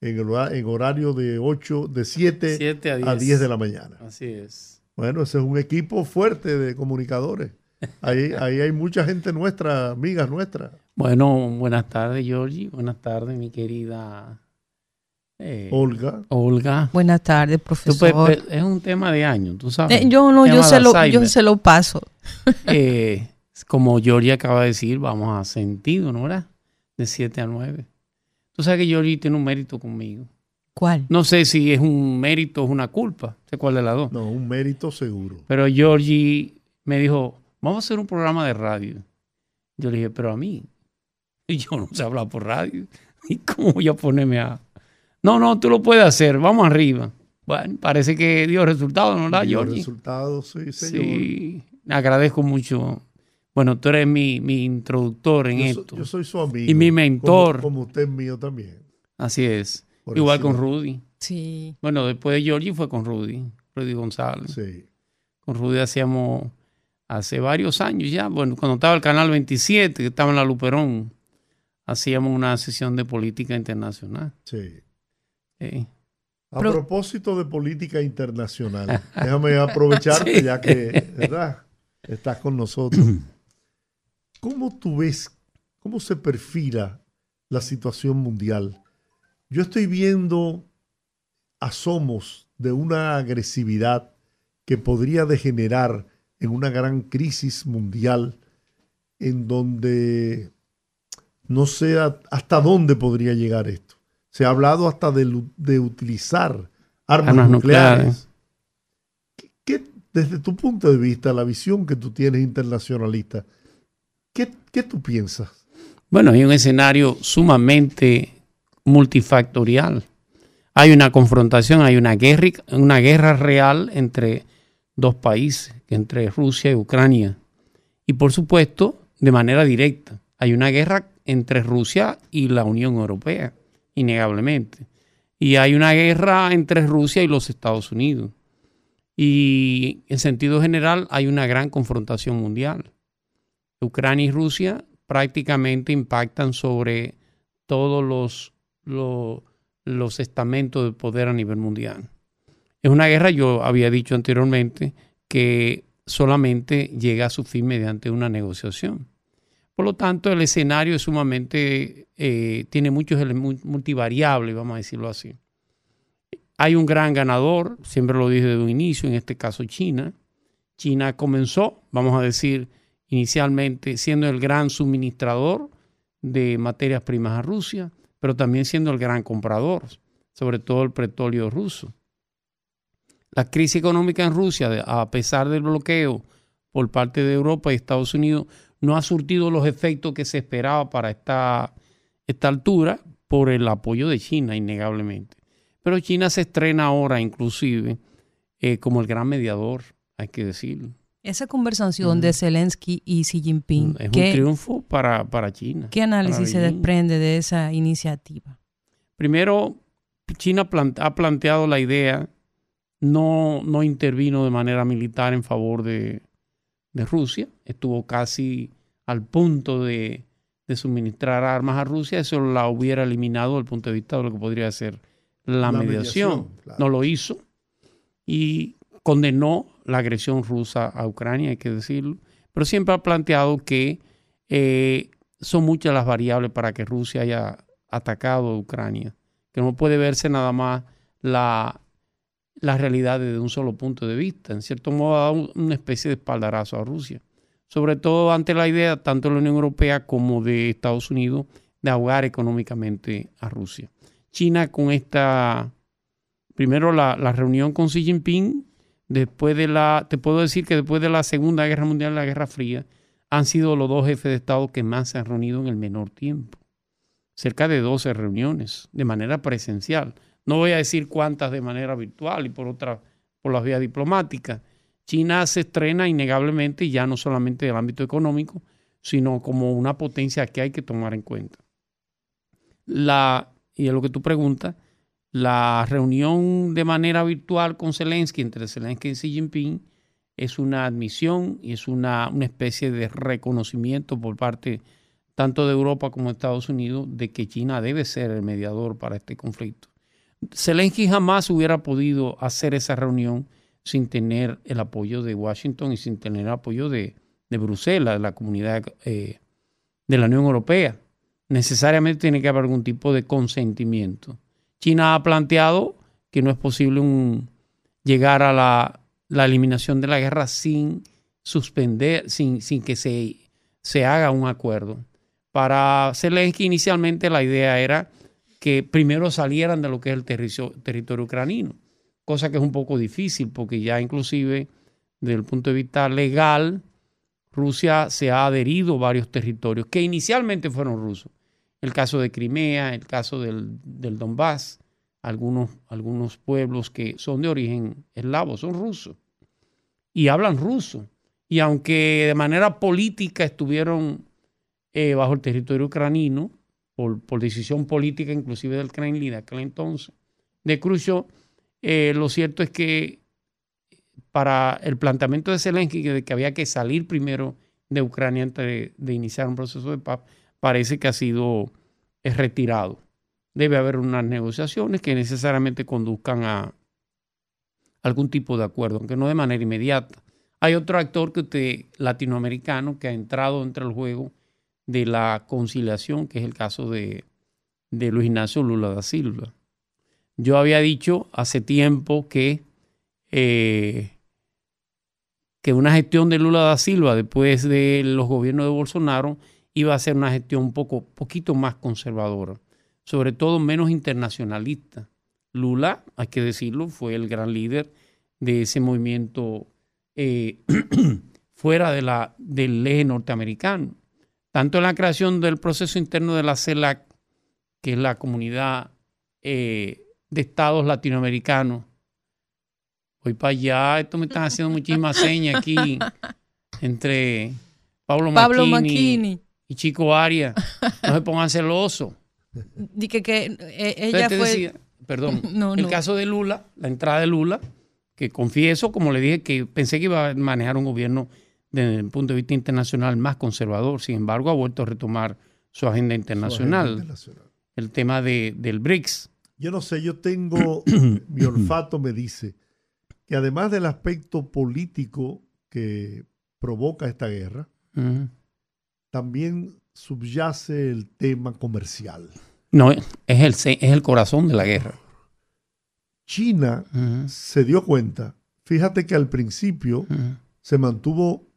en, el hora- en horario de 8, de 7, Siete a a 10. 10 de la mañana. Así es. Bueno, ese es un equipo fuerte de comunicadores. Ahí, ahí hay mucha gente nuestra, amigas nuestras. Bueno, buenas tardes, Georgie. Buenas tardes, mi querida eh, Olga. Olga. Buenas tardes, Tú profesor. es un tema de años, tú sabes. Eh, yo no, yo se, lo, yo se lo paso. Eh, como Georgie acaba de decir, vamos a sentido, ¿no verdad? De 7 a 9. Tú sabes que Georgie tiene un mérito conmigo. ¿Cuál? No sé si es un mérito o es una culpa. No sé cuál de las dos. No, un mérito seguro. Pero Georgie me dijo, vamos a hacer un programa de radio. Yo le dije, pero a mí, yo no sé hablar por radio. ¿Y cómo voy a ponerme a...? No, no, tú lo puedes hacer, vamos arriba. Bueno, parece que dio resultado, ¿no, verdad, Dio Georgie? resultados, sí, señor. Sí, agradezco mucho. Bueno, tú eres mi, mi introductor en yo, so- esto. yo soy su amigo. Y mi mentor. Como, como usted es mío también. Así es. Por Igual encima. con Rudy. Sí. Bueno, después de Georgie fue con Rudy, Rudy González. Sí. Con Rudy hacíamos hace varios años ya, bueno, cuando estaba el Canal 27, que estaba en la Luperón, hacíamos una sesión de política internacional. Sí. Sí. A Pro- propósito de política internacional, déjame aprovecharte Sí. ya que, ¿verdad? Estás con nosotros. ¿Cómo tú ves, cómo se perfila la situación mundial? Yo estoy viendo asomos de una agresividad que podría degenerar en una gran crisis mundial en donde no sé hasta dónde podría llegar esto. Se ha hablado hasta de, utilizar armas, Armas nucleares. nucleares. ¿Qué, qué- desde tu punto de vista, la visión que tú tienes internacionalista, ¿qué, qué tú piensas? Bueno, hay un escenario sumamente multifactorial. Hay una confrontación, hay una guerra, una guerra real entre dos países, entre Rusia y Ucrania. Y por supuesto, de manera directa, hay una guerra entre Rusia y la Unión Europea, innegablemente. Y hay una guerra entre Rusia y los Estados Unidos. Y en sentido general hay una gran confrontación mundial. Ucrania y Rusia prácticamente impactan sobre todos los, los, estamentos de poder a nivel mundial. Es una guerra, yo había dicho anteriormente, que solamente llega a su fin mediante una negociación. Por lo tanto, el escenario es sumamente, eh, tiene muchos elementos multivariables, vamos a decirlo así. Hay un gran ganador, siempre lo dije desde un inicio, en este caso China. China comenzó, vamos a decir, inicialmente siendo el gran suministrador de materias primas a Rusia, pero también siendo el gran comprador, sobre todo el petróleo ruso. La crisis económica en Rusia, a pesar del bloqueo por parte de Europa y Estados Unidos, no ha surtido los efectos que se esperaba para esta, esta altura por el apoyo de China, innegablemente. Pero China se estrena ahora, inclusive, eh, como el gran mediador, hay que decirlo. Esa conversación de Zelensky y Xi Jinping, Es un ¿qué, triunfo para, para China. qué análisis se desprende de esa iniciativa? Primero, China ha planteado la idea, no, no intervino de manera militar en favor de, de Rusia, estuvo casi al punto de, de suministrar armas a Rusia, eso la hubiera eliminado desde el punto de vista de lo que podría ser la, La mediación. mediación, claro. No lo hizo y condenó la agresión rusa a Ucrania, hay que decirlo, pero siempre ha planteado que eh, son muchas las variables para que Rusia haya atacado a Ucrania, que no puede verse nada más la, la realidad desde un solo punto de vista. En cierto modo, ha dado un- una especie de espaldarazo a Rusia, sobre todo ante la idea tanto de la Unión Europea como de Estados Unidos de ahogar económicamente a Rusia. China con esta, primero la reunión con Xi Jinping, después de la, te puedo decir que después de la Segunda Guerra Mundial, la Guerra Fría, han sido los dos jefes de Estado que más se han reunido en el menor tiempo. Cerca de 12 reuniones de manera presencial. No voy a decir cuántas de manera virtual y por otra, por las vías diplomáticas. China se estrena innegablemente ya no solamente del ámbito económico, sino como una potencia que hay que tomar en cuenta. La, y a lo que tú preguntas, la reunión de manera virtual con Zelensky, entre Zelensky y Xi Jinping, es una admisión y es una, una especie de reconocimiento por parte tanto de Europa como de Estados Unidos de que China debe ser el mediador para este conflicto. Zelensky jamás hubiera podido hacer esa reunión sin tener el apoyo de Washington y sin tener el apoyo de, de Bruselas, de la comunidad eh, de la Unión Europea. Necesariamente tiene que haber algún tipo de consentimiento. China ha planteado que no es posible llegar a la, eliminación de la guerra sin suspender, sin, que se, se haga un acuerdo. Para Zelensky inicialmente la idea era que primero salieran de lo que es el territorio, territorio cosa que es un poco difícil porque ya inclusive desde el punto de vista legal, Rusia se ha adherido a varios territorios que inicialmente fueron rusos. El caso de Crimea, el caso del, del Donbass, algunos, algunos pueblos que son de origen eslavo, son rusos y hablan ruso. Y aunque de manera política estuvieron eh, bajo el territorio ucranino, por, por, decisión política inclusive del Kremlin de aquel entonces, de Khrushchev, eh, lo cierto es que para el planteamiento de Zelensky de que había que salir primero de Ucrania antes de, de iniciar un proceso de paz, parece que ha sido es retirado. Debe haber unas negociaciones que necesariamente conduzcan a algún tipo de acuerdo, aunque no de manera inmediata. Hay otro actor que usted, latinoamericano que ha entrado entre el juego de la conciliación, que es el caso de, de Luis Ignacio Lula da Silva. Yo había dicho hace tiempo que, eh, que una gestión de Lula da Silva después de los gobiernos de Bolsonaro iba a ser una gestión un poco, poquito más conservadora, sobre todo menos internacionalista. Lula, hay que decirlo, fue el gran líder de ese movimiento eh, fuera de la, del eje norteamericano. Tanto en la creación del proceso interno de la CELAC, que es la comunidad eh, de estados latinoamericanos. Voy para allá, esto me están haciendo muchísimas señas aquí entre Pablo, Pablo Macchini Macchini. Y Chico Arias. No se pongan celosos. Dije que eh, ella fue. decía, perdón, No, el no. caso de Lula, la entrada de Lula, que confieso, como le dije, que pensé que iba a manejar un gobierno desde el punto de vista internacional más conservador. Sin embargo, ha vuelto a retomar su agenda Su internacional. agenda internacional. El tema de, del BRICS. Yo no sé, yo tengo, mi olfato me dice que además del aspecto político que provoca esta guerra. También subyace el tema comercial. No, es el, es el corazón de la guerra. China se dio cuenta, fíjate que al principio se mantuvo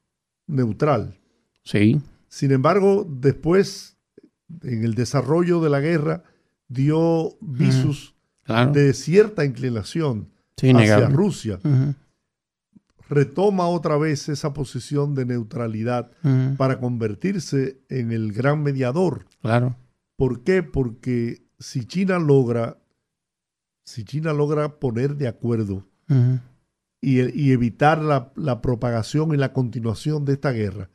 neutral. Sí, Sin embargo, después, en el desarrollo de la guerra, dio claro. de cierta inclinación Sí, hacia innegable. Rusia. Retoma otra vez esa posición de neutralidad para convertirse en el gran mediador. Claro. ¿Por qué? Porque si China logra, si China logra poner de acuerdo y, y evitar la, la propagación y la continuación de esta guerra,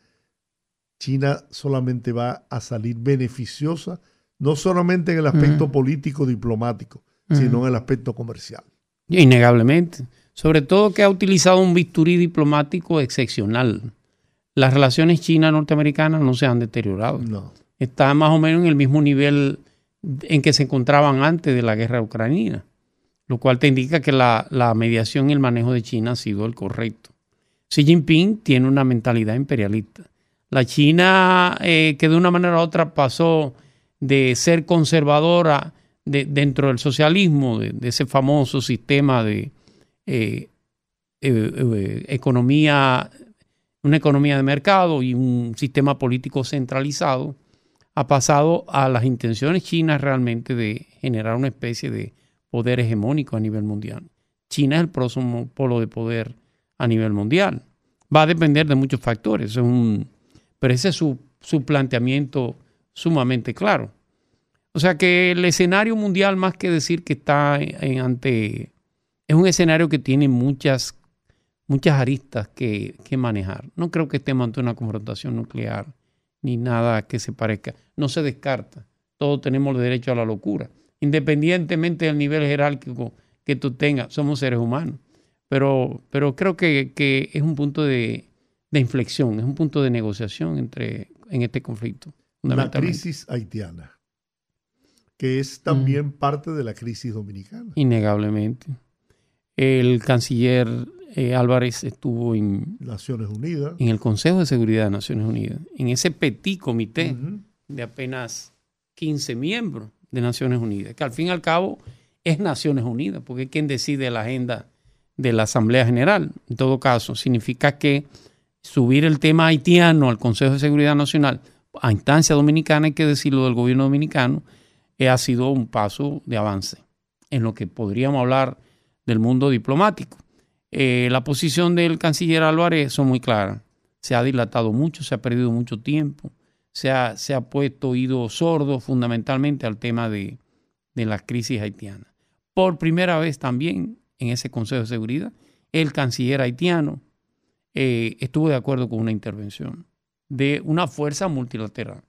China solamente va a salir beneficiosa, no solamente en el aspecto político diplomático, sino en el aspecto comercial. Innegablemente. Sobre todo que ha utilizado un bisturí diplomático excepcional. Las relaciones china-norteamericanas no se han deteriorado. No. Está más o menos en el mismo nivel en que se encontraban antes de la guerra ucraniana, lo cual te indica que la, la mediación y el manejo de China ha sido el correcto. Xi Jinping tiene una mentalidad imperialista. La China eh, que de una manera u otra pasó de ser conservadora de- dentro del socialismo, de, de ese famoso sistema de eh, eh, economía, una economía de mercado y un sistema político centralizado, ha pasado a las intenciones chinas realmente de generar una especie de poder hegemónico a nivel mundial. China es el próximo polo de poder a nivel mundial. Va a depender de muchos factores, pero ese es su, su planteamiento sumamente claro. O sea que el escenario mundial, más que decir que está ante, es un escenario que tiene muchas, muchas aristas que, que manejar. No creo que estemos ante una confrontación nuclear ni nada que se parezca. No se descarta. Todos tenemos el derecho a la locura, independientemente del nivel jerárquico que tú tengas. Somos seres humanos. Pero, pero creo que, que es un punto de, de inflexión, es un punto de negociación entre, en este conflicto. La crisis haitiana, que es también parte de la crisis dominicana. Innegablemente. El canciller eh, Álvarez estuvo en, Naciones Unidas. en el Consejo de Seguridad de Naciones Unidas, en ese petit comité de apenas 15 miembros de Naciones Unidas, que al fin y al cabo es Naciones Unidas, porque es quien decide la agenda de la Asamblea General. En todo caso, significa que subir el tema haitiano al Consejo de Seguridad Nacional a instancia dominicana, hay que decirlo del gobierno dominicano, eh, ha sido un paso de avance en lo que podríamos hablar del mundo diplomático. Eh, la posición del canciller Álvarez son muy claras. Se ha dilatado mucho, se ha perdido mucho tiempo, se ha, se ha puesto oído sordo fundamentalmente al tema de, de la crisis haitiana. Por primera vez también en ese Consejo de Seguridad, el canciller haitiano eh, estuvo de acuerdo con una intervención de una fuerza multilateral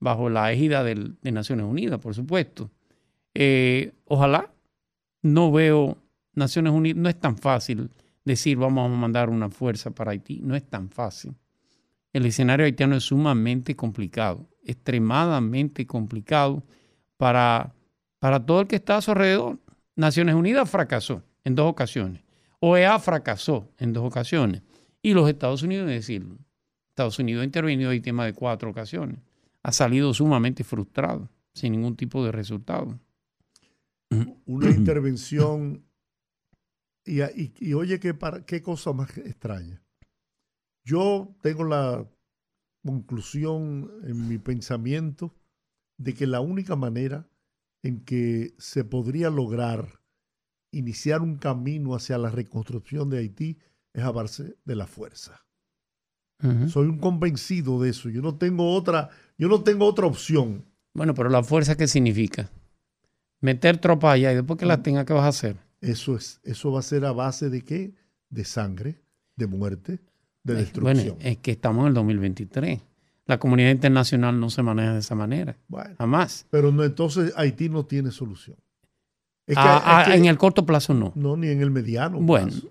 bajo la égida de Naciones Unidas, por supuesto. Eh, ojalá, no veo Naciones Unidas, no es tan fácil decir vamos a mandar una fuerza para Haití. No es tan fácil. El escenario haitiano es sumamente complicado, extremadamente complicado para, para todo el que está a su alrededor. Naciones Unidas fracasó en dos ocasiones. OEA fracasó en dos ocasiones. Y los Estados Unidos, es decir, Estados Unidos ha intervenido en tema de cuatro ocasiones. Ha salido sumamente frustrado, sin ningún tipo de resultado. Una intervención y, y- y oye qué, cosa más extraña. Yo tengo la conclusión en mi pensamiento de que la única manera en que se podría lograr iniciar un camino hacia la reconstrucción de Haití es a base de la fuerza. Soy un convencido de eso. Yo no tengo otra, yo no tengo otra opción. Bueno, pero la fuerza, ¿qué significa? Meter tropas allá y después que las tenga, ¿qué vas a hacer? Eso es, eso va a ser a base de qué? De sangre, de muerte, de destrucción. Bueno, es que estamos en el 2023. La comunidad internacional no se maneja de esa manera. Bueno, Jamás. pero no, entonces Haití no tiene solución. Es que- Ah, es que- ah, en el corto plazo no. no, ni en el mediano. Bueno, plazo.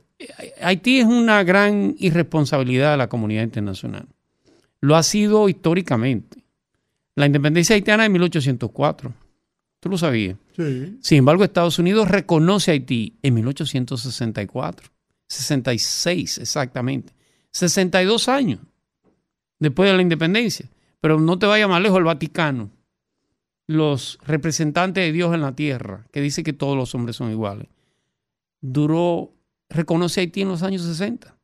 Haití es una gran irresponsabilidad de la comunidad internacional. Lo ha sido históricamente. La independencia haitiana de 1804. Tú lo sabías. Sin embargo, Estados Unidos reconoce a Haití en 1864. 66 exactamente. 62 años después de la independencia. Pero no te vayas más lejos, el Vaticano, los representantes de Dios en la tierra, que dice que todos los hombres son iguales, duró, reconoce a Haití en los años 60.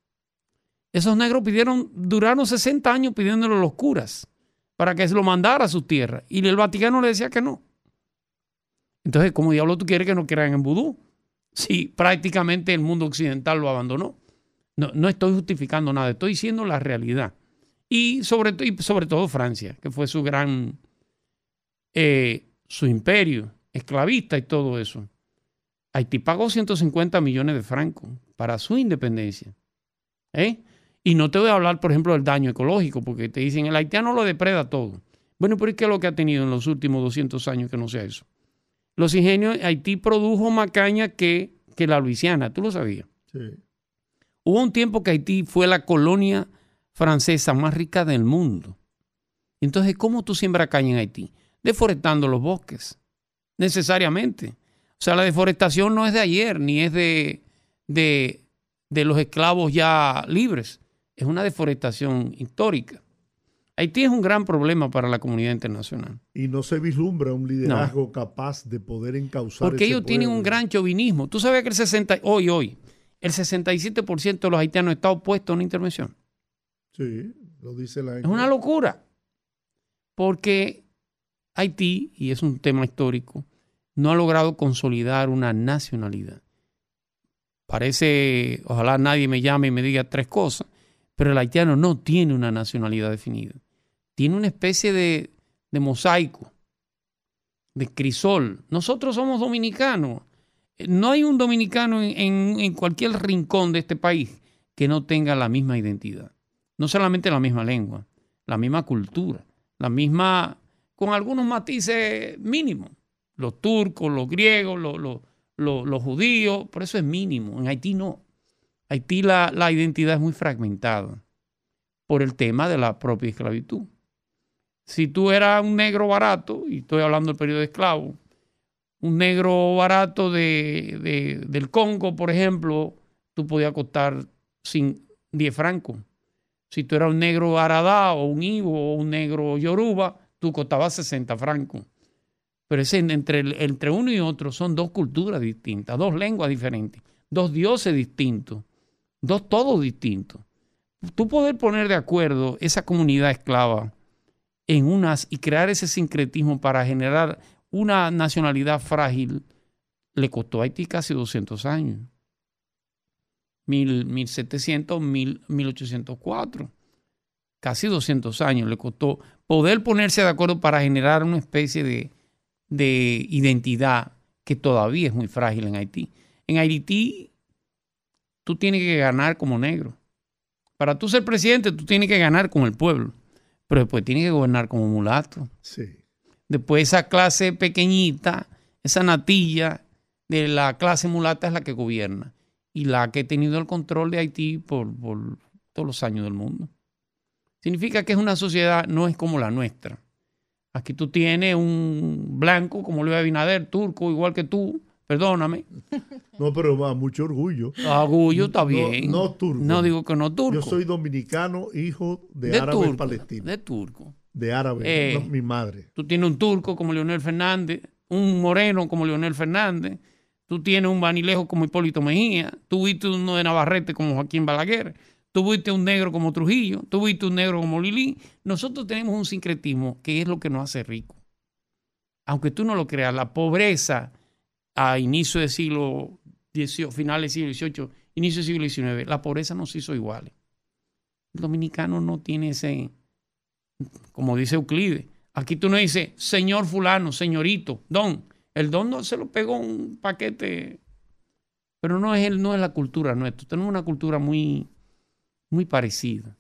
Esos negros pidieron, duraron 60 años pidiéndole a los curas para que se lo mandara a sus tierras. Y el Vaticano le decía que no. Entonces, ¿cómo diablo tú quieres que no crean en vudú? Si prácticamente el mundo occidental lo abandonó. No, no estoy justificando nada, estoy diciendo la realidad. Y sobre, y sobre todo Francia, que fue su gran, eh, su imperio esclavista y todo eso. Haití pagó 150 millones de francos para su independencia. ¿eh? Y no te voy a hablar, por ejemplo, del daño ecológico, porque te dicen el haitiano lo depreda todo. Bueno, pero ¿y qué es lo que ha tenido en los últimos 200 años que no sea eso? Los ingenios, Haití produjo más caña que, que la Luisiana, tú lo sabías. sí. Hubo un tiempo que Haití fue la colonia francesa más rica del mundo. Entonces, ¿cómo tú siembras caña en Haití? Deforestando los bosques, necesariamente. O sea, la deforestación no es de ayer, ni es de, de, de los esclavos ya libres. Es una deforestación histórica. Haití es un gran problema para la comunidad internacional. Y no se vislumbra un liderazgo capaz de poder encauzar Porque ese ellos tienen un gran chauvinismo. Tú sabes que el 60, hoy, hoy, el 67% de los haitianos está opuesto a una intervención. Sí, lo dice la Es una locura. Porque Haití, y es un tema histórico, no ha logrado consolidar una nacionalidad. Parece, ojalá nadie me llame y me diga tres cosas, pero el haitiano no tiene una nacionalidad definida. Tiene una especie de, mosaico, de crisol. Nosotros somos dominicanos. No hay un dominicano en, cualquier rincón de este país que no tenga la misma identidad. No solamente la misma lengua, la misma cultura, la misma, con algunos matices mínimos. Los turcos, los griegos, los, judíos, por eso es mínimo. En Haití no. Haití la identidad es muy fragmentada por el tema de la propia esclavitud. Si tú eras un negro barato, y estoy hablando del periodo de esclavo, un negro barato de, de- del Congo, por ejemplo, tú podías costar sin 10 francos. Si tú eras un negro aradá o un ibo o un negro yoruba, tú costabas 60 francos. Pero entre, entre uno y otro son dos culturas distintas, dos lenguas diferentes, dos dioses distintos, dos todos distintos. Tú poder poner de acuerdo esa comunidad esclava en unas y crear ese sincretismo para generar una nacionalidad frágil, le costó a Haití casi 200 años. Mil- 1700, mil- 1804. Casi 200 años le costó poder ponerse de acuerdo para generar una especie de, de identidad que todavía es muy frágil en Haití. En Haití, tú tienes que ganar como negro. Para tú ser presidente, tú tienes que ganar con el pueblo, pero después tienes que gobernar como mulato. Sí. Después esa clase pequeñita, esa natilla de la clase mulata es la que gobierna. y la que ha tenido el control de Haití por, por todos los años del mundo. Significa que es una sociedad, no es como la nuestra. Aquí tú tienes un blanco como Luis Abinader, turco, igual que tú, perdóname. No, pero va, mucho orgullo. Orgullo está bien. No, turco. No digo que no turco. Yo soy dominicano, hijo de, de árabes turco. palestinos. De turco. De árabes, Eh, no, mi madre. Tú tienes un turco como Leonel Fernández, un moreno como Leonel Fernández, tú tienes un vanilejo como Hipólito Mejía, tú viste uno de Navarrete como Joaquín Balaguer, tú viste un negro como Trujillo, tú viste un negro como Lili. Nosotros tenemos un sincretismo que es lo que nos hace ricos. Aunque tú no lo creas, la pobreza a inicio del siglo XVIII, finales del siglo XVIII, inicio del siglo XIX, la pobreza nos hizo iguales. El dominicano no tiene ese, como dice Euclides. Aquí tú no dices, señor fulano, señorito, don. El don no se lo pegó un paquete, pero no es, no es la cultura nuestra. Tenemos una cultura muy, muy parecida.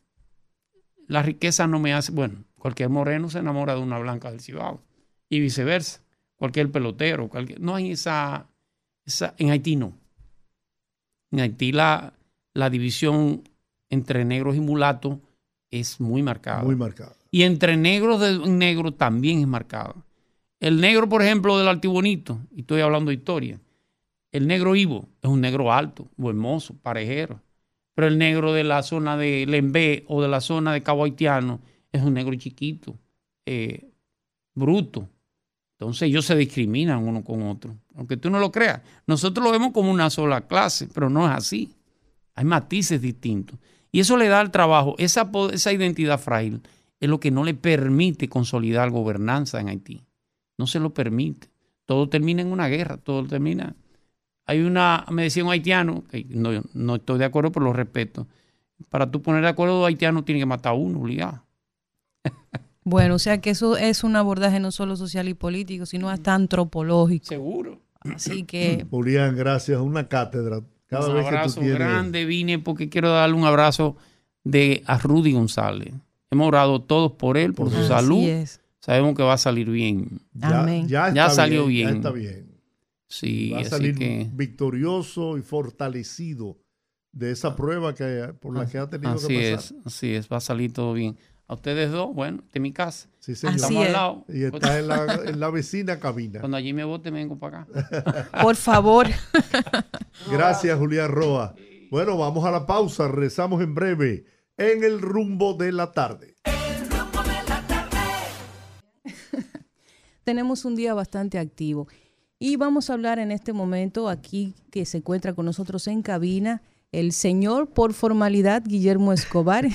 La riqueza no me hace, bueno, cualquier moreno se enamora de una blanca del Cibao y viceversa. Cualquier pelotero, cualquier, no hay esa, esa, en Haití no. En Haití la, la división entre negros y mulatos es muy marcada. Muy marcada. Y entre negros de negro también es marcada. El negro, por ejemplo, del Altibonito, y estoy hablando de historia, el negro Ivo es un negro alto, buen mozo, parejero. Pero el negro de la zona de Lembé o de la zona de Cabo Haitiano es un negro chiquito, eh, bruto. Entonces ellos se discriminan uno con otro. Aunque tú no lo creas. Nosotros lo vemos como una sola clase, pero no es así. Hay matices distintos. Y eso le da al trabajo, esa, esa identidad frágil es lo que no le permite consolidar gobernanza en Haití. No se lo permite. Todo termina en una guerra, todo termina. Hay una, me decía un haitiano, que no, no estoy de acuerdo, pero lo respeto. Para tú poner de acuerdo a dos haitianos, tiene que matar a uno, obligado. Bueno, o sea que eso es un abordaje no solo social y político, sino hasta antropológico. Seguro. Así que Julián, gracias. Una cátedra. Cada un vez que tú abrazo tienes. grande. Vine porque quiero darle un abrazo de a Rudy González. Hemos orado todos por él, por su así salud. es. Sabemos que va a salir bien. Ya, Amén. ya, Ya está salió Ya bien. está bien. Sí, Va a así salir que. victorioso y fortalecido de esa prueba que, por la que ha tenido Así que pasar. es, así es, va a salir todo bien. A ustedes dos, bueno, de mi casa. Sí, señor. Así Estamos es. al lado. Y está en la, en la vecina cabina. Cuando allí me vote, me vengo para acá. Por favor. Gracias, Julián Roa. Bueno, vamos a la pausa. Rezamos en breve en el rumbo de la tarde. El rumbo de la tarde. tenemos un día bastante activo. Y vamos a hablar en este momento aquí que se encuentra con nosotros en cabina el señor por formalidad Guillermo Escobar,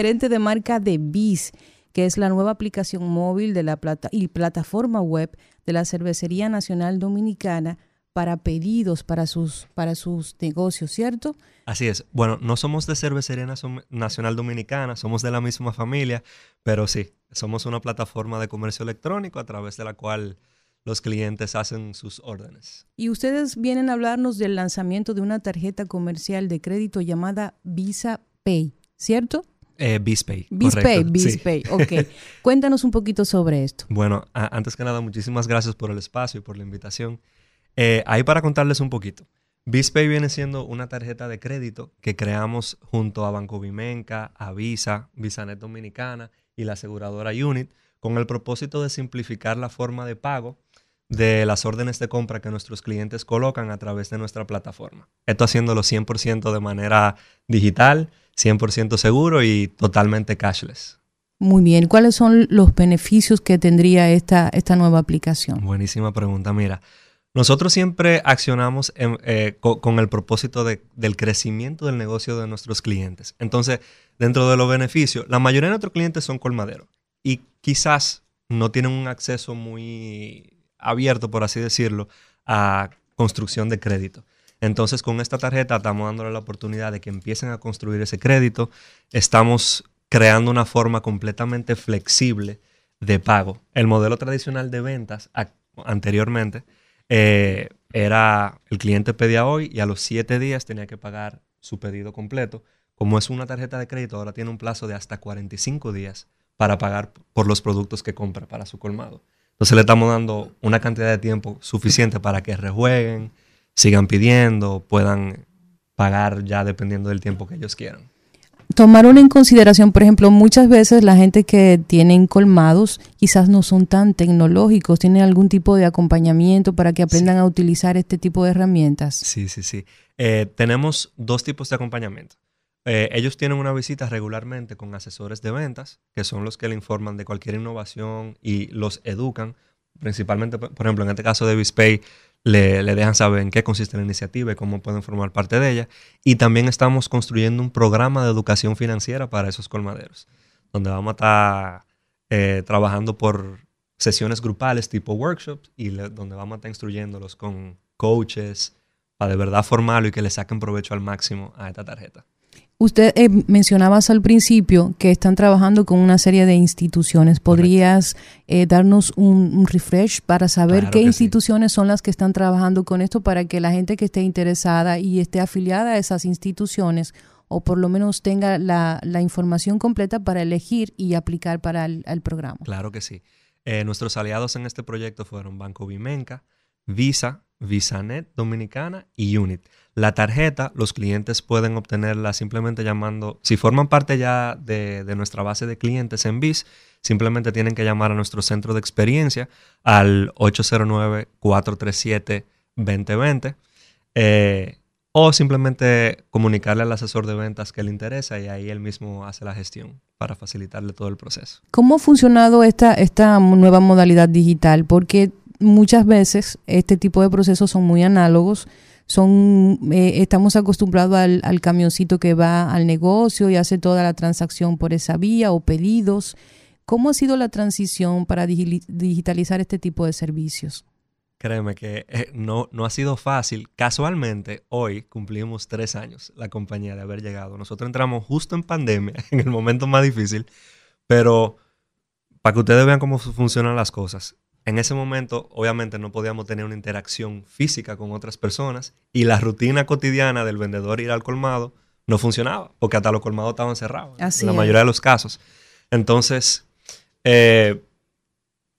gerente de marca de BIS, que es la nueva aplicación móvil de la plata y plataforma web de la Cervecería Nacional Dominicana para pedidos para sus para sus negocios, ¿cierto? Así es. Bueno, no somos de Cervecería Nacio- Nacional Dominicana, somos de la misma familia, pero sí, somos una plataforma de comercio electrónico a través de la cual los clientes hacen sus órdenes. Y ustedes vienen a hablarnos del lanzamiento de una tarjeta comercial de crédito llamada Visa Pay, ¿cierto? Eh, BizPay. BizPay, correcto, sí. Ok. Cuéntanos un poquito sobre esto. Bueno, a- antes que nada, muchísimas gracias por el espacio y por la invitación. Eh, ahí para contarles un poquito. BizPay viene siendo una tarjeta de crédito que creamos junto a Banco Vimenca, a Visa, VisaNet Dominicana y la aseguradora Unit con el propósito de simplificar la forma de pago de las órdenes de compra que nuestros clientes colocan a través de nuestra plataforma. Esto haciéndolo 100% de manera digital, 100% seguro y totalmente cashless. Muy bien, ¿cuáles son los beneficios que tendría esta, esta nueva aplicación? Buenísima pregunta. Mira, nosotros siempre accionamos en- eh, co- con, el propósito de- del crecimiento del negocio de nuestros clientes. Entonces, dentro de los beneficios, la mayoría de nuestros clientes son colmaderos y quizás no tienen un acceso muy abierto, por así decirlo, a construcción de crédito. Entonces, con esta tarjeta estamos dándole la oportunidad de que empiecen a construir ese crédito. Estamos creando una forma completamente flexible de pago. El modelo tradicional de ventas anteriormente eh, era el cliente pedía hoy y a los siete días tenía que pagar su pedido completo. Como es una tarjeta de crédito, ahora tiene un plazo de hasta 45 días para pagar por los productos que compra para su colmado. Entonces le estamos dando una cantidad de tiempo suficiente para que rejueguen, sigan pidiendo, puedan pagar ya dependiendo del tiempo que ellos quieran. Tomaron en consideración, por ejemplo, muchas veces la gente que tienen colmados quizás no son tan tecnológicos, tienen algún tipo de acompañamiento para que aprendan a utilizar este tipo de herramientas. Sí, sí, sí. Eh, tenemos dos tipos de acompañamiento. Eh, ellos tienen una visita regularmente con asesores de ventas, que son los que le informan de cualquier innovación y los educan. Principalmente, por por ejemplo, en este caso de Bispay, le, dejan saber en qué consiste la iniciativa y cómo pueden formar parte de ella. Y también estamos construyendo un programa de educación financiera para esos colmaderos, donde vamos a estar eh, trabajando por sesiones grupales tipo workshops y donde vamos a estar instruyéndolos con coaches para de verdad formarlo y que le saquen provecho al máximo a esta tarjeta. Usted eh, mencionabas al principio que están trabajando con una serie de instituciones. ¿Podrías eh, darnos un, un refresh para saber Claro qué sí. instituciones son las que están trabajando con esto para que la gente que esté interesada y esté afiliada a esas instituciones o por lo menos tenga la, la información completa para elegir y aplicar para el, el programa? Claro que sí. Eh, nuestros aliados en este proyecto fueron Banco Vimenca, Visa, VisaNet Dominicana y Unit. La tarjeta, los clientes pueden obtenerla simplemente llamando, si forman parte ya de, nuestra base de clientes en BIS, simplemente tienen que llamar a nuestro centro de experiencia al 809-437-2020 eh, o simplemente comunicarle al asesor de ventas que le interesa y ahí él mismo hace la gestión para facilitarle todo el proceso. ¿Cómo ha funcionado esta, esta nueva modalidad digital? Porque muchas veces este tipo de procesos son muy análogos. Son, eh, estamos acostumbrados al, camioncito que va al negocio y hace toda la transacción por esa vía o pedidos. ¿Cómo ha sido la transición para digi- digitalizar este tipo de servicios? Créeme que eh, no, no ha sido fácil. Casualmente, hoy cumplimos tres años la compañía de haber llegado. Nosotros entramos justo en pandemia, en el momento más difícil, pero para que ustedes vean cómo fu- funcionan las cosas. En ese momento, obviamente, no podíamos tener una interacción física con otras personas y la rutina cotidiana del vendedor ir al colmado no funcionaba, porque hasta los colmados estaban cerrados, Así en la es. mayoría de los casos. Entonces, eh,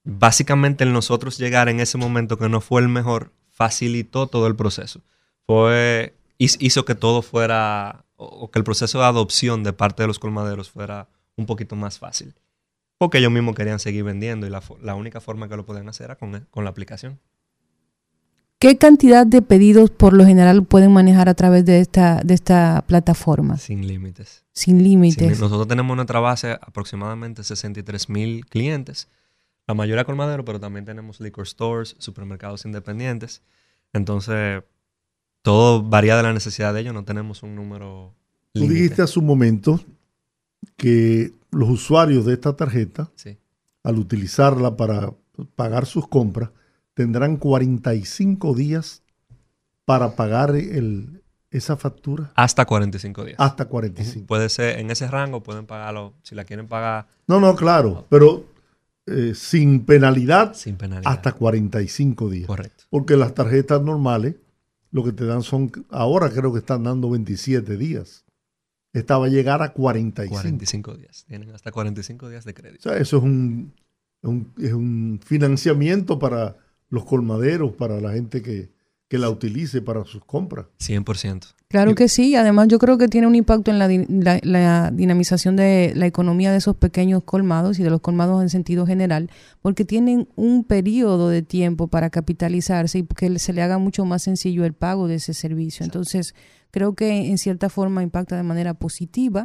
básicamente el nosotros llegar en ese momento que no fue el mejor, facilitó todo el proceso. Fue, hiz- hizo que todo fuera, o que el proceso de adopción de parte de los colmaderos fuera un poquito más fácil. Porque ellos mismos querían seguir vendiendo y la, la única forma que lo podían hacer era con, con la aplicación. ¿Qué cantidad de pedidos por lo general pueden manejar a través de esta, de esta plataforma? Sin límites. Sin límites. Nosotros tenemos en nuestra base aproximadamente 63 mil clientes. La mayoría colmadero, pero también tenemos liquor stores, supermercados independientes. Entonces, todo varía de la necesidad de ellos. No tenemos un número. Tú límite. dijiste hace un momento que los usuarios de esta tarjeta, Sí. al utilizarla para pagar sus compras, tendrán 45 días para pagar el, esa factura. Hasta 45 días. Hasta 45. Puede ser en ese rango, pueden pagarlo. Si la quieren pagar No, no, claro, pero eh, sin penalidad sin penalidad. hasta 45 días. Correcto. Porque las tarjetas normales lo que te dan son, ahora creo que están dando 27 días. Esta va a llegar a 45. 45 días. Tienen hasta 45 días de O crédito. sea, eso es un, un- es un financiamiento para los colmaderos, para la gente que, que la utilice para sus compras. 100%. Claro que sí, además yo creo que tiene un impacto en la, la- la dinamización de la economía de esos pequeños colmados y de los colmados en sentido general, porque tienen un periodo de tiempo para capitalizarse y que se le haga mucho más sencillo el pago de ese servicio. Entonces, creo que en cierta forma impacta de manera positiva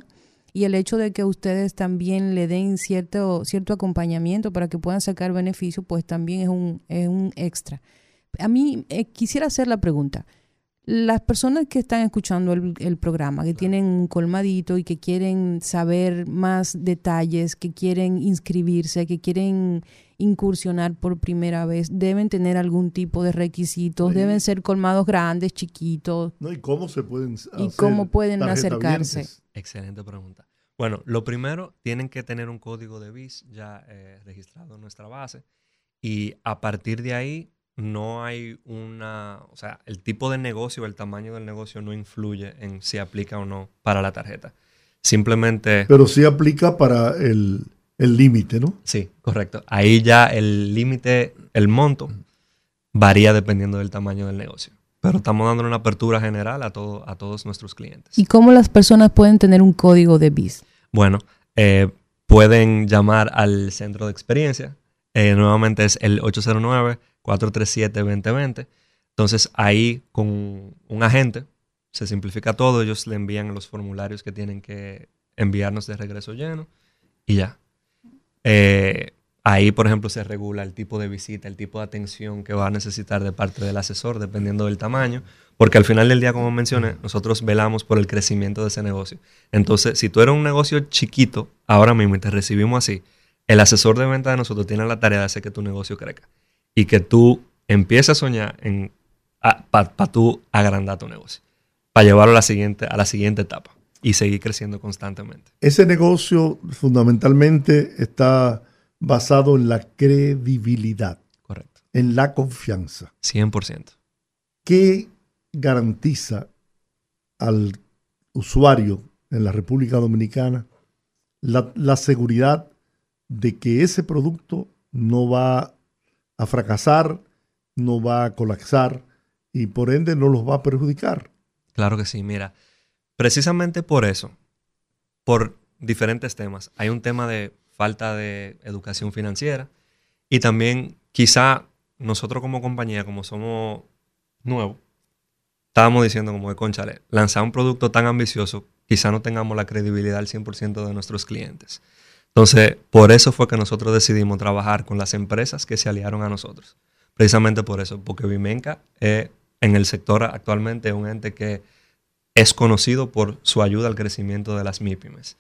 y el hecho de que ustedes también le den cierto, cierto acompañamiento para que puedan sacar beneficio, pues también es un, es un extra. A mí eh, quisiera hacer la pregunta. Las personas que están escuchando el, el programa, que tienen un colmadito y que quieren saber más detalles, que quieren inscribirse, que quieren incursionar por primera vez, deben tener algún tipo de requisitos, Sí. deben ser colmados grandes, chiquitos. ¿no? ¿Y cómo se pueden ¿Y hacer cómo pueden acercarse? Excelente pregunta. Bueno, lo primero, tienen que tener un código de BIS ya eh, registrado en nuestra base. Y a partir de ahí, no hay una. O sea, el tipo de negocio, el tamaño del negocio no influye en si aplica o no para la tarjeta. Simplemente. Pero sí aplica para el el límite, ¿no? Sí, correcto. Ahí ya el límite, el monto, varía dependiendo del tamaño del negocio. pero estamos dando una apertura general a, todo, a todos nuestros clientes. ¿Y cómo las personas pueden tener un código de BIS? Bueno, eh, pueden llamar al centro de experiencia. Eh, nuevamente es el 809-437-2020. Entonces ahí con un agente se simplifica todo. Ellos le envían los formularios que tienen que enviarnos de regreso lleno y ya. Eh, ahí, por ejemplo, se regula el tipo de visita, el tipo de atención que va a necesitar de parte del asesor, dependiendo del tamaño, porque al final del día, como mencioné, nosotros velamos por el crecimiento de ese negocio. Entonces, si tú eres un negocio chiquito, ahora mismo y te recibimos así, el asesor de venta de nosotros tiene la tarea de hacer que tu negocio crezca y que tú empieces a soñar para tú agrandar tu negocio, para llevarlo a la siguiente, a la siguiente etapa y seguir creciendo constantemente. Ese negocio fundamentalmente está basado en la credibilidad. Correcto. En la confianza. 100%. ¿Qué garantiza al usuario en la República Dominicana la, la seguridad de que ese producto no va a fracasar, no va a colapsar y por ende no los va a perjudicar? Claro que sí, mira, precisamente por eso, por diferentes temas, hay un tema de falta de educación financiera y también quizá nosotros como compañía, como somos nuevos, estábamos diciendo como de conchale, lanzar un producto tan ambicioso, quizá no tengamos la credibilidad al 100% de nuestros clientes. Entonces, por eso fue que nosotros decidimos trabajar con las empresas que se aliaron a nosotros. Precisamente por eso, porque Vimenca en el sector actualmente es un ente que es conocido por su ayuda al crecimiento de las MIPIMES.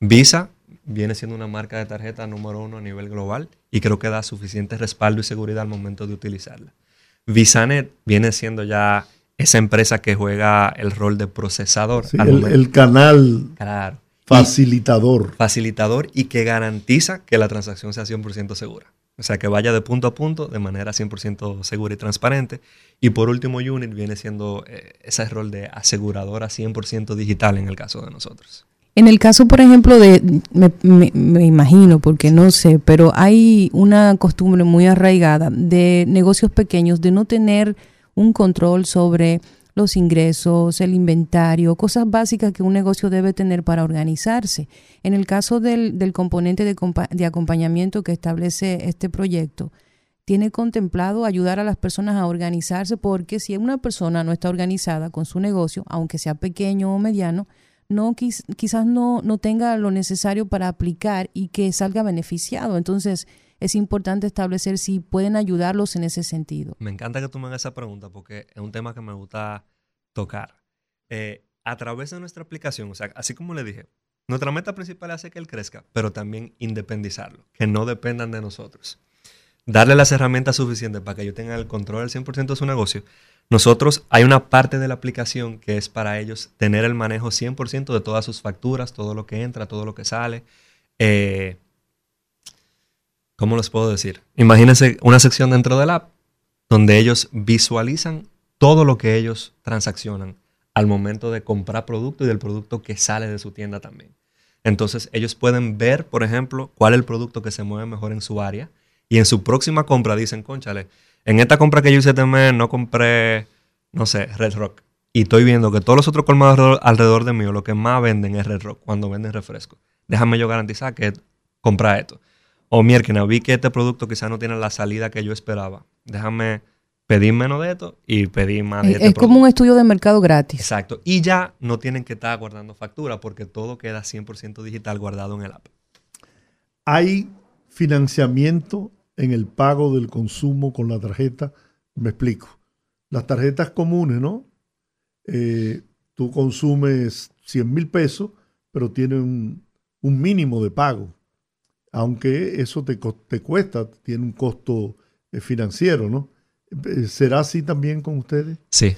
Visa viene siendo una marca de tarjeta número uno a nivel global y creo que da suficiente respaldo y seguridad al momento de utilizarla. VisaNet viene siendo ya esa empresa que juega el rol de procesador. el, el, canal claro. facilitador. Y, facilitador y que garantiza que la transacción sea 100% segura. O sea, que vaya de punto a punto de manera 100% segura y transparente. Y por último, Unit viene siendo eh, ese rol de aseguradora 100% digital en el caso de nosotros. En el caso, por ejemplo, de, me, imagino, porque no sé, pero hay una costumbre muy arraigada de negocios pequeños de no tener un control sobre los ingresos, el inventario, cosas básicas que un negocio debe tener para organizarse. En el caso del, del componente de, de acompañamiento que establece este proyecto, tiene contemplado ayudar a las personas a organizarse porque si una persona no está organizada con su negocio, aunque sea pequeño o mediano, no quizás no, no tenga lo necesario para aplicar y que salga beneficiado. Entonces, es importante establecer si pueden ayudarlos en ese sentido. Me encanta que tú me hagas esa pregunta porque es un tema que me gusta tocar. Eh, a través de nuestra aplicación, o sea, así como le dije, nuestra meta principal es hacer que él crezca, pero también independizarlo, que no dependan de nosotros. Darle las herramientas suficientes para que ellos tengan el control del 100% de su negocio nosotros hay una parte de la aplicación que es para ellos tener el manejo 100% de todas sus facturas, todo lo que entra, todo lo que sale. Eh, ¿Cómo les puedo decir? Imagínense una sección dentro del app donde ellos visualizan todo lo que ellos transaccionan al momento de comprar producto y del producto que sale de su tienda también. Entonces ellos pueden ver, por ejemplo, cuál es el producto que se mueve mejor en su área y en su próxima compra dicen, conchale, en esta compra que yo hice este no compré, no sé, Red Rock. Y estoy viendo que todos los otros colmados alrededor de mí lo que más venden es Red Rock cuando venden refresco. Déjame yo garantizar que compra esto. O mierda, vi que este producto quizás no tiene la salida que yo esperaba. Déjame pedir menos de esto y pedir más de Es, este es como un estudio de mercado gratis. Exacto. Y ya no tienen que estar guardando factura porque todo queda 100% digital guardado en el app. Hay financiamiento en el pago del consumo con la tarjeta. Me explico. Las tarjetas comunes, ¿no? Eh, tú consumes 100 mil pesos, pero tiene un, un, mínimo de pago. Aunque eso te, te cuesta, tiene un costo eh, financiero, ¿no? Eh, ¿Será así también con ustedes? Sí.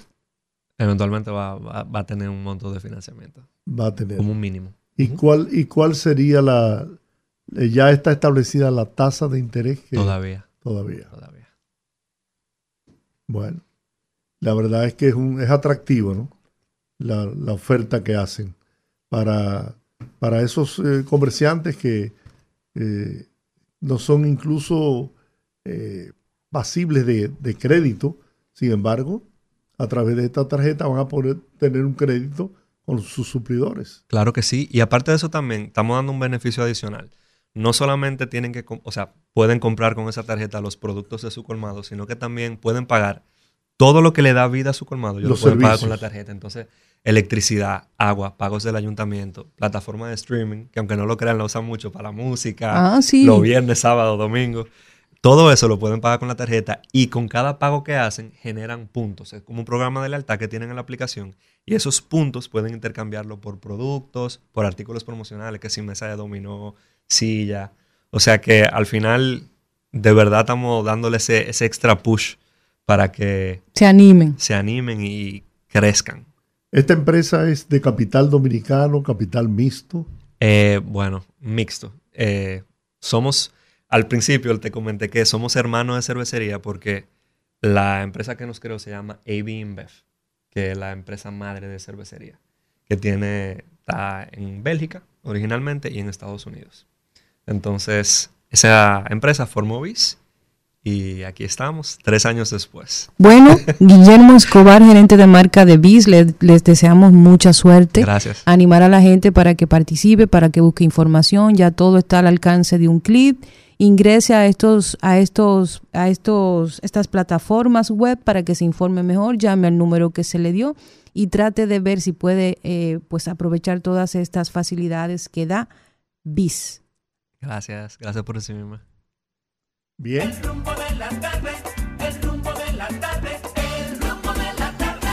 Eventualmente va, va, va, a tener un monto de financiamiento. Va a tener. Como un mínimo. ¿Y, uh -huh. cuál, ¿Y cuál sería la, ya está establecida la tasa de interés. Que todavía. Todavía. Todavía. Bueno, la verdad es que es, un, es atractivo, ¿no? La, la oferta que hacen para, para esos eh, comerciantes que eh, no son incluso eh, pasibles de, de, crédito, sin embargo, a través de esta tarjeta van a poder tener un crédito con sus suplidores. Claro que sí. Y aparte de eso también, estamos dando un beneficio adicional. No solamente tienen que, o sea, pueden comprar con esa tarjeta los productos de su colmado, sino que también pueden pagar todo lo que le da vida a su colmado. Ellos Los lo pueden pagar con la tarjeta. Entonces, electricidad, agua, pagos del ayuntamiento, plataforma de streaming, que aunque no lo crean, la usan mucho para la música, Ah, sí. los viernes, sábado, domingo. Todo eso lo pueden pagar con la tarjeta y con cada pago que hacen generan puntos. Es como un programa de lealtad que tienen en la aplicación y esos puntos pueden intercambiarlo por productos, por artículos promocionales, que si mesa de dominó, silla. O sea que al final de verdad estamos dándole ese, ese extra push para que Se animen. se animen y crezcan. Esta empresa es de capital dominicano, capital mixto. Eh, bueno, mixto. Eh, somos, al principio te comenté que somos hermanos de cervecería porque la empresa que nos creó se llama AB InBev, que es la empresa madre de cervecería, que tiene, está en Bélgica originalmente y en Estados Unidos. Entonces, esa empresa formó BIS y aquí estamos, tres años después. Bueno, Guillermo Escobar, gerente de marca de BIS, le- les deseamos mucha suerte. Gracias. Animar a la gente para que participe, para que busque información. Ya todo está al alcance de un clip. Ingrese a estos, a estos, a estos, estas plataformas web para que se informe mejor. Llame al número que se le dio y trate de ver si puede, eh, pues, aprovechar todas estas facilidades que da BIS. Gracias, gracias por recibirme. Bien. El rumbo de la tarde, el rumbo de la tarde, el rumbo de la tarde.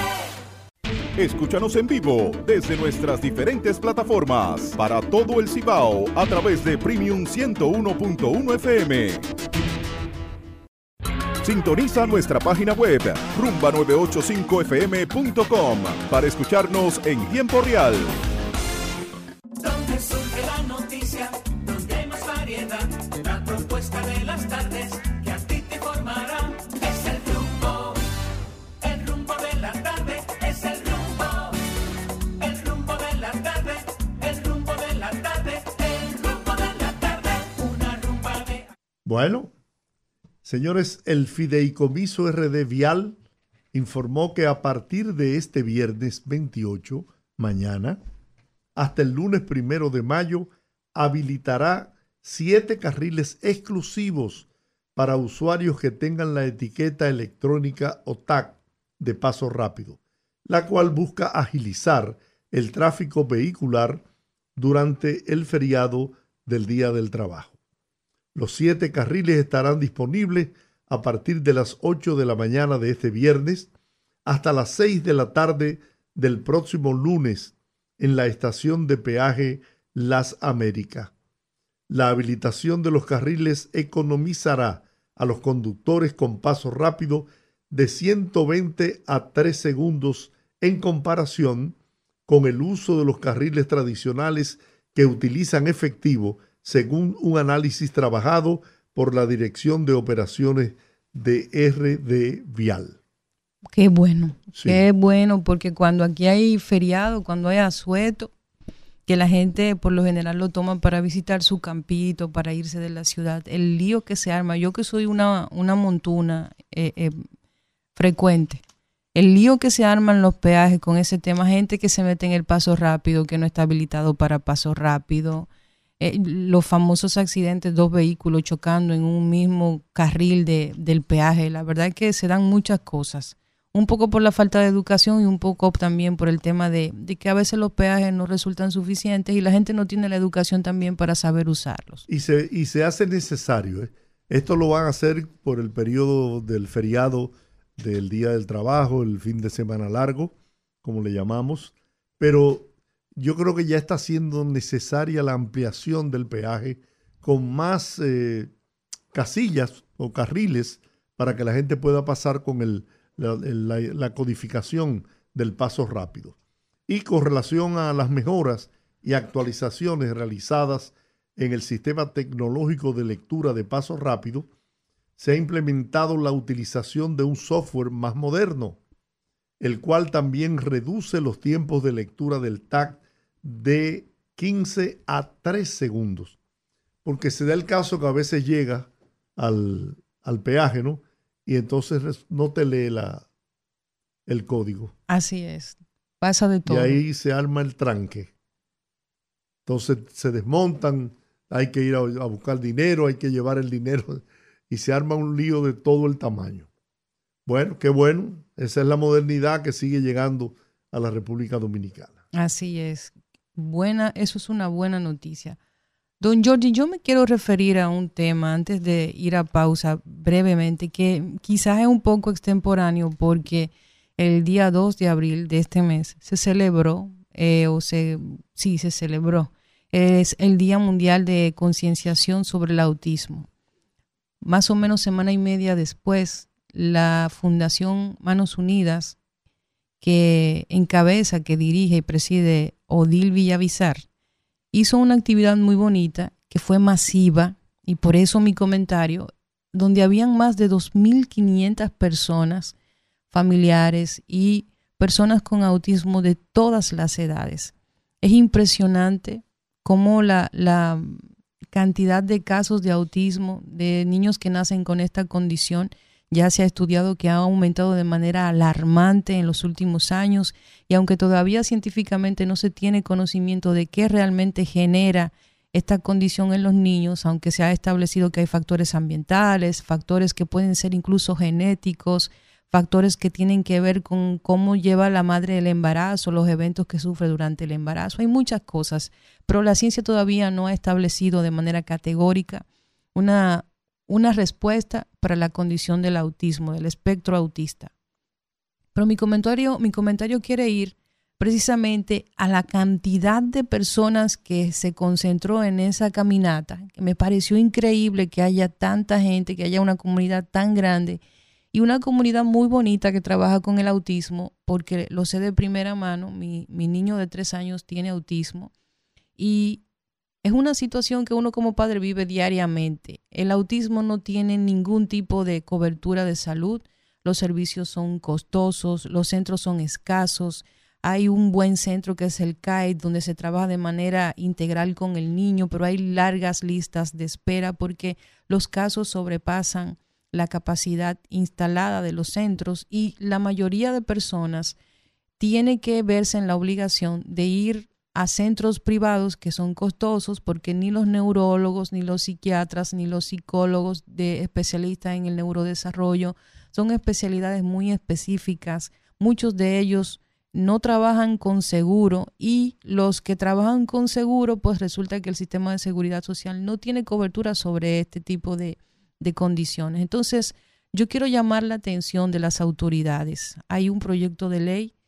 Escúchanos en vivo desde nuestras diferentes plataformas para todo el Cibao a través de Premium 101.1 FM. Sintoniza nuestra página web rumba985fm.com para escucharnos en tiempo real. Bueno, señores, el Fideicomiso RD Vial informó que a partir de este viernes 28, mañana, hasta el lunes primero de mayo, habilitará siete carriles exclusivos para usuarios que tengan la etiqueta electrónica o TAC de paso rápido, la cual busca agilizar el tráfico vehicular durante el feriado del Día del Trabajo. Los siete carriles estarán disponibles a partir de las 8 de la mañana de este viernes hasta las 6 de la tarde del próximo lunes en la estación de peaje Las Américas. La habilitación de los carriles economizará a los conductores con paso rápido de 120 a 3 segundos en comparación con el uso de los carriles tradicionales que utilizan efectivo según un análisis trabajado por la Dirección de Operaciones de RD Vial. Qué bueno, Sí. qué bueno, porque cuando aquí hay feriado, cuando hay asueto, que la gente por lo general lo toma para visitar su campito, para irse de la ciudad, el lío que se arma, yo que soy una, una montuna eh, eh, frecuente, el lío que se arma en los peajes con ese tema, gente que se mete en el paso rápido, que no está habilitado para paso rápido, eh, los famosos accidentes, dos vehículos chocando en un mismo carril de, del peaje, la verdad es que se dan muchas cosas un poco por la falta de educación y un poco también por el tema de, de, que a veces los peajes no resultan suficientes y la gente no tiene la educación también para saber usarlos. Y se, y se hace necesario. ¿eh? Esto lo van a hacer por el periodo del feriado del Día del Trabajo, el fin de semana largo, como le llamamos, pero yo creo que ya está siendo necesaria la ampliación del peaje con más eh, casillas o carriles para que la gente pueda pasar con la, la, codificación del paso rápido. Y con relación a las mejoras y actualizaciones realizadas en el sistema tecnológico de lectura de paso rápido, se ha implementado la utilización de un software más moderno, el cual también reduce los tiempos de lectura del TAC de 15 a 3 segundos. Porque se da el caso que a veces llega al, al peaje, ¿no? y entonces no te lee la, el código. Así es. Pasa de Y todo. ahí se arma el tranque. Entonces se desmontan, hay que ir a, a buscar dinero, hay que llevar el dinero y se arma un lío de todo el tamaño. Bueno, qué bueno. Esa es la modernidad que sigue llegando a la República Dominicana. Así es. Buena, eso es una buena noticia. Don Jordi, yo me quiero referir a un tema antes de ir a pausa brevemente, que quizás es un poco extemporáneo porque el día 2 de abril de este mes se celebró, eh, o se, sí, se celebró, es el Día Mundial de Concienciación sobre el Autismo. Más o menos semana y media después, la Fundación Manos Unidas, que encabeza, que dirige y preside Odil Villavizar, hizo una actividad muy bonita que fue masiva y por eso mi comentario, donde habían más de 2.500 personas, familiares y personas con autismo de todas las edades. Es impresionante cómo la, la cantidad de casos de autismo de niños que nacen con esta condición ya se ha estudiado que ha aumentado de manera alarmante en los últimos años y aunque todavía científicamente no se tiene conocimiento de qué realmente genera esta condición en los niños, aunque se ha establecido que hay factores ambientales, factores que pueden ser incluso genéticos, factores que tienen que ver con cómo lleva la madre el embarazo, los eventos que sufre durante el embarazo. Hay muchas cosas, pero la ciencia todavía no ha establecido de manera categórica una, una respuesta para la condición del autismo, del espectro autista. Pero mi comentario, mi comentario quiere ir precisamente a la cantidad de personas que se concentró en esa caminata, que me pareció increíble que haya tanta gente, que haya una comunidad tan grande y una comunidad muy bonita que trabaja con el autismo, porque lo sé de primera mano, mi, mi niño de tres años tiene autismo y es una situación que uno como padre vive diariamente. El autismo no tiene ningún tipo de cobertura de salud, los servicios son costosos, los centros son escasos, hay un buen centro que es el CAID, donde se trabaja de manera integral con el niño, pero hay largas listas de espera porque los casos sobrepasan la capacidad instalada de los centros y la mayoría de personas tiene que verse en la obligación de ir a centros privados que son costosos porque ni los neurólogos, ni los psiquiatras, ni los psicólogos de especialistas en el neurodesarrollo son especialidades muy específicas. Muchos de ellos no trabajan con seguro y los que trabajan con seguro, pues resulta que el sistema de seguridad social no tiene cobertura sobre este tipo de, de condiciones. Entonces, yo quiero llamar la atención de las autoridades. Hay un proyecto de ley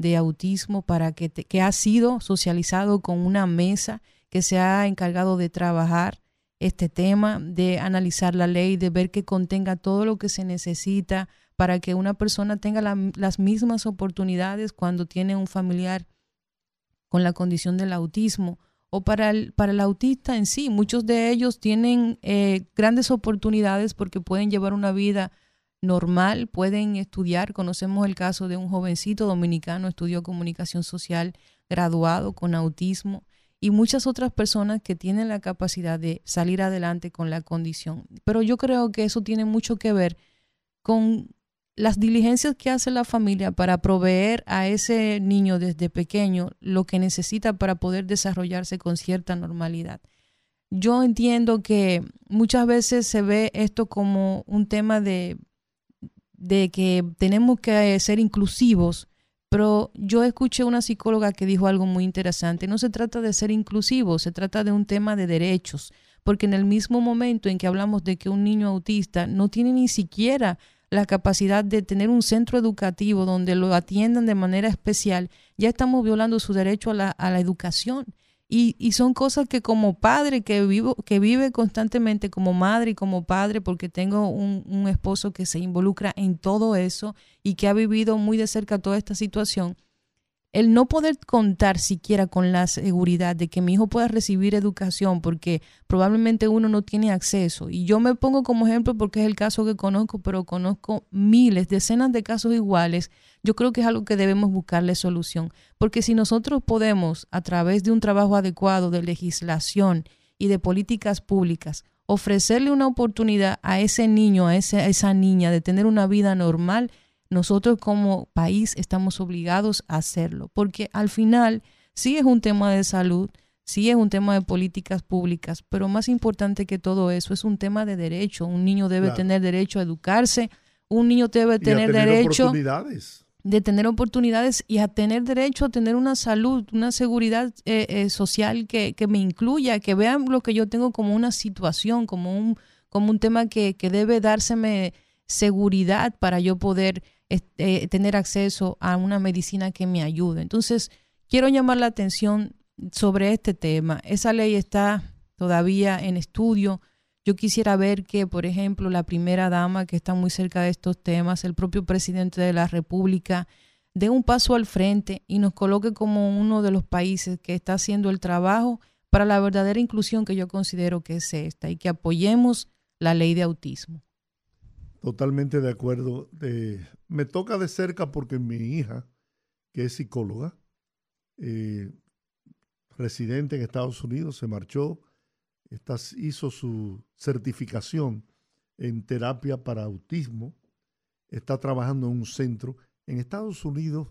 de autismo para que, te- que ha sido socializado con una mesa que se ha encargado de trabajar este tema, de analizar la ley, de ver que contenga todo lo que se necesita para que una persona tenga la- las mismas oportunidades cuando tiene un familiar con la condición del autismo o para el, para el autista en sí. Muchos de ellos tienen eh, grandes oportunidades porque pueden llevar una vida normal, pueden estudiar. Conocemos el caso de un jovencito dominicano, estudió comunicación social, graduado con autismo y muchas otras personas que tienen la capacidad de salir adelante con la condición. Pero yo creo que eso tiene mucho que ver con las diligencias que hace la familia para proveer a ese niño desde pequeño lo que necesita para poder desarrollarse con cierta normalidad. Yo entiendo que muchas veces se ve esto como un tema de, de que tenemos que ser inclusivos, pero yo escuché una psicóloga que dijo algo muy interesante. No se trata de ser inclusivo, se trata de un tema de derechos, porque en el mismo momento en que hablamos de que un niño autista no tiene ni siquiera la capacidad de tener un centro educativo donde lo atiendan de manera especial, ya estamos violando su derecho a la, a la educación. Y, y son cosas que como padre que vivo, que vive constantemente como madre y como padre, porque tengo un, un esposo que se involucra en todo eso y que ha vivido muy de cerca toda esta situación, el no poder contar siquiera con la seguridad de que mi hijo pueda recibir educación porque probablemente uno no tiene acceso. Y yo me pongo como ejemplo porque es el caso que conozco, pero conozco miles, decenas de casos iguales. Yo creo que es algo que debemos buscarle solución. Porque si nosotros podemos, a través de un trabajo adecuado de legislación y de políticas públicas, ofrecerle una oportunidad a ese niño, a, ese, a esa niña de tener una vida normal, nosotros como país estamos obligados a hacerlo, porque al final sí es un tema de salud, sí es un tema de políticas públicas, pero más importante que todo eso es un tema de derecho. Un niño debe Claro. tener derecho a educarse, un niño debe tener, tener derecho oportunidades. de tener oportunidades y a tener derecho a tener una salud, una seguridad eh, eh, social que, que me incluya, que vean lo que yo tengo como una situación, como un, como un tema que, que debe dárseme seguridad para yo poder este, tener acceso a una medicina que me ayude. Entonces, quiero llamar la atención sobre este tema. Esa ley está todavía en estudio. Yo quisiera ver que, por ejemplo, la primera dama que está muy cerca de estos temas, el propio presidente de la República, dé un paso al frente y nos coloque como uno de los países que está haciendo el trabajo para la verdadera inclusión que yo considero que es esta y que apoyemos la ley de autismo. Totalmente de acuerdo. Me toca de cerca porque mi hija, que es psicóloga, eh, residente en Estados Unidos, se marchó, está- hizo su certificación en terapia para autismo, está trabajando en un centro. En Estados Unidos,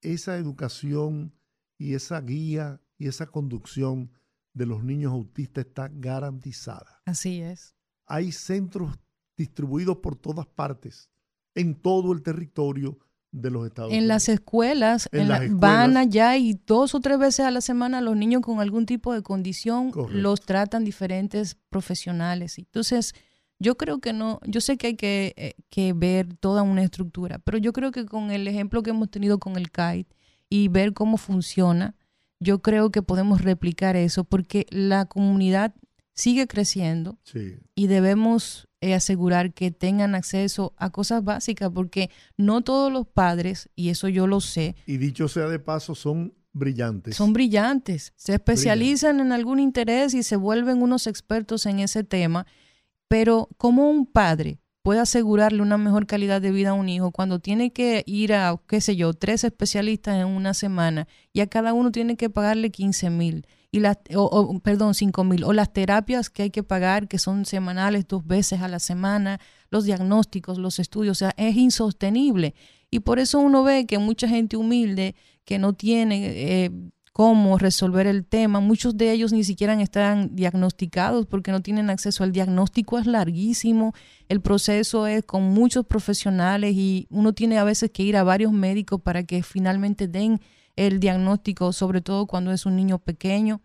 esa educación y esa guía y esa conducción de los niños autistas está garantizada Así es. hay centros distribuidos por todas partes, en todo el territorio de los Estados En Unidos. las escuelas, En en las la- escuelas. van allá y dos o tres veces a la semana los niños con algún tipo de condición Correcto. los tratan diferentes profesionales. Entonces, yo creo que no, yo sé que hay que, eh, que ver toda una estructura, pero yo creo que con el ejemplo que hemos tenido con el CAIT y ver cómo funciona, yo creo que podemos replicar eso porque la comunidad sigue creciendo Sí, y debemos eh, asegurar que tengan acceso a cosas básicas porque no todos los padres, y eso yo lo sé, y dicho sea de paso, son brillantes. son brillantes, se especializan en algún interés y se vuelven unos expertos en ese tema, pero ¿cómo un padre puede asegurarle una mejor calidad de vida a un hijo cuando tiene que ir a, qué sé yo, tres especialistas en una semana y a cada uno tiene que pagarle 15 mil? Y las, o, perdón, 5 mil, o las terapias que hay que pagar, que son semanales, dos veces a la semana, los diagnósticos, los estudios, o sea, es insostenible. Y por eso uno ve que mucha gente humilde que no tiene eh, cómo resolver el tema, muchos de ellos ni siquiera están diagnosticados porque no tienen acceso al diagnóstico, es larguísimo, el proceso es con muchos profesionales y uno tiene a veces que ir a varios médicos para que finalmente den el diagnóstico, sobre todo cuando es un niño pequeño.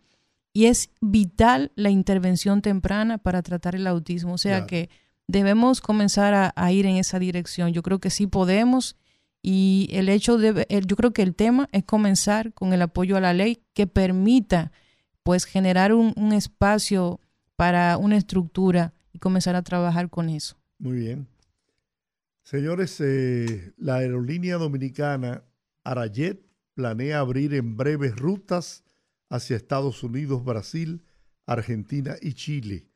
Y es vital la intervención temprana para tratar el autismo. O sea Claro. que debemos comenzar a, a ir en esa dirección. Yo creo que sí podemos. Y el hecho de, el- yo creo que el tema es comenzar con el apoyo a la ley que permita pues generar un, un espacio para una estructura y comenzar a trabajar con eso. Muy bien. Señores, eh, la aerolínea dominicana Arayet planea abrir en breves rutas hacia Estados Unidos, Brasil, Argentina y Chile,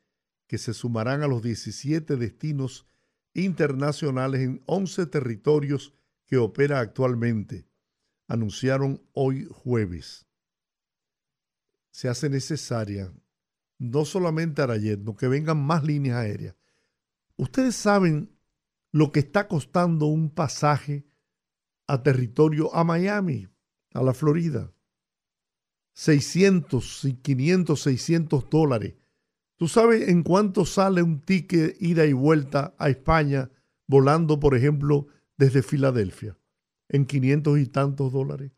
que se sumarán a los 17 destinos internacionales en 11 territorios que opera actualmente, anunciaron hoy jueves. Se hace necesaria no solamente Arayet, no que vengan más líneas aéreas. Ustedes saben lo que está costando un pasaje a territorio a Miami, a la Florida. 600, y 500, 600 dólares. ¿Tú sabes en cuánto sale un ticket ida y vuelta a España volando, por ejemplo, desde Filadelfia? En 500 y tantos dólares.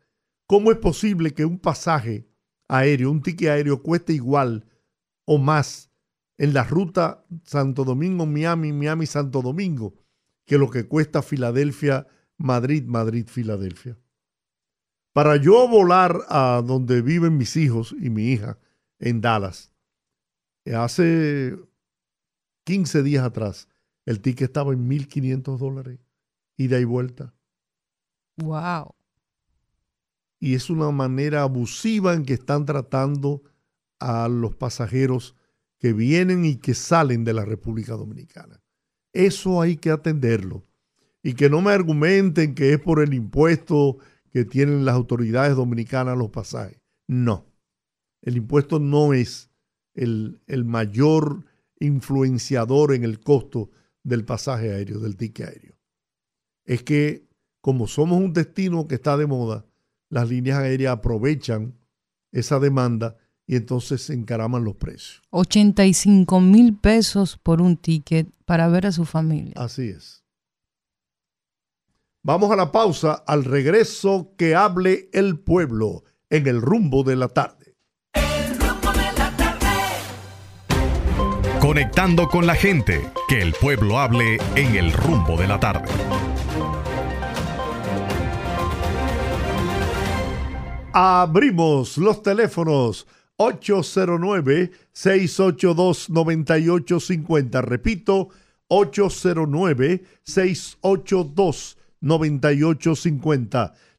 ¿Cómo es posible que un pasaje aéreo, un ticket aéreo cueste igual o más en la ruta Santo Domingo, Miami, Miami, Santo Domingo, que lo que cuesta Filadelfia, Madrid, Madrid, Filadelfia? Para yo volar a donde viven mis hijos y mi hija, en Dallas, hace 15 días atrás, el ticket estaba en 1.500 dólares, ida y vuelta. Wow. Y es una manera abusiva en que están tratando a los pasajeros que vienen y que salen de la República Dominicana. Eso hay que atenderlo. Y que no me argumenten que es por el impuesto que tienen las autoridades dominicanas los pasajes. No. El impuesto no es el, el mayor influenciador en el costo del pasaje aéreo, del ticket aéreo. es que como somos un destino que está de moda, las líneas aéreas aprovechan esa demanda y entonces se encaraman los precios. 85 mil pesos por un ticket para ver a su familia. Así es. Vamos a la pausa. Al regreso, que hable el pueblo en el rumbo de la tarde. El rumbo de la tarde. Conectando con la gente, que el pueblo hable en el rumbo de la tarde. Abrimos los teléfonos 809-682-9850. Repito, 809-682-9850.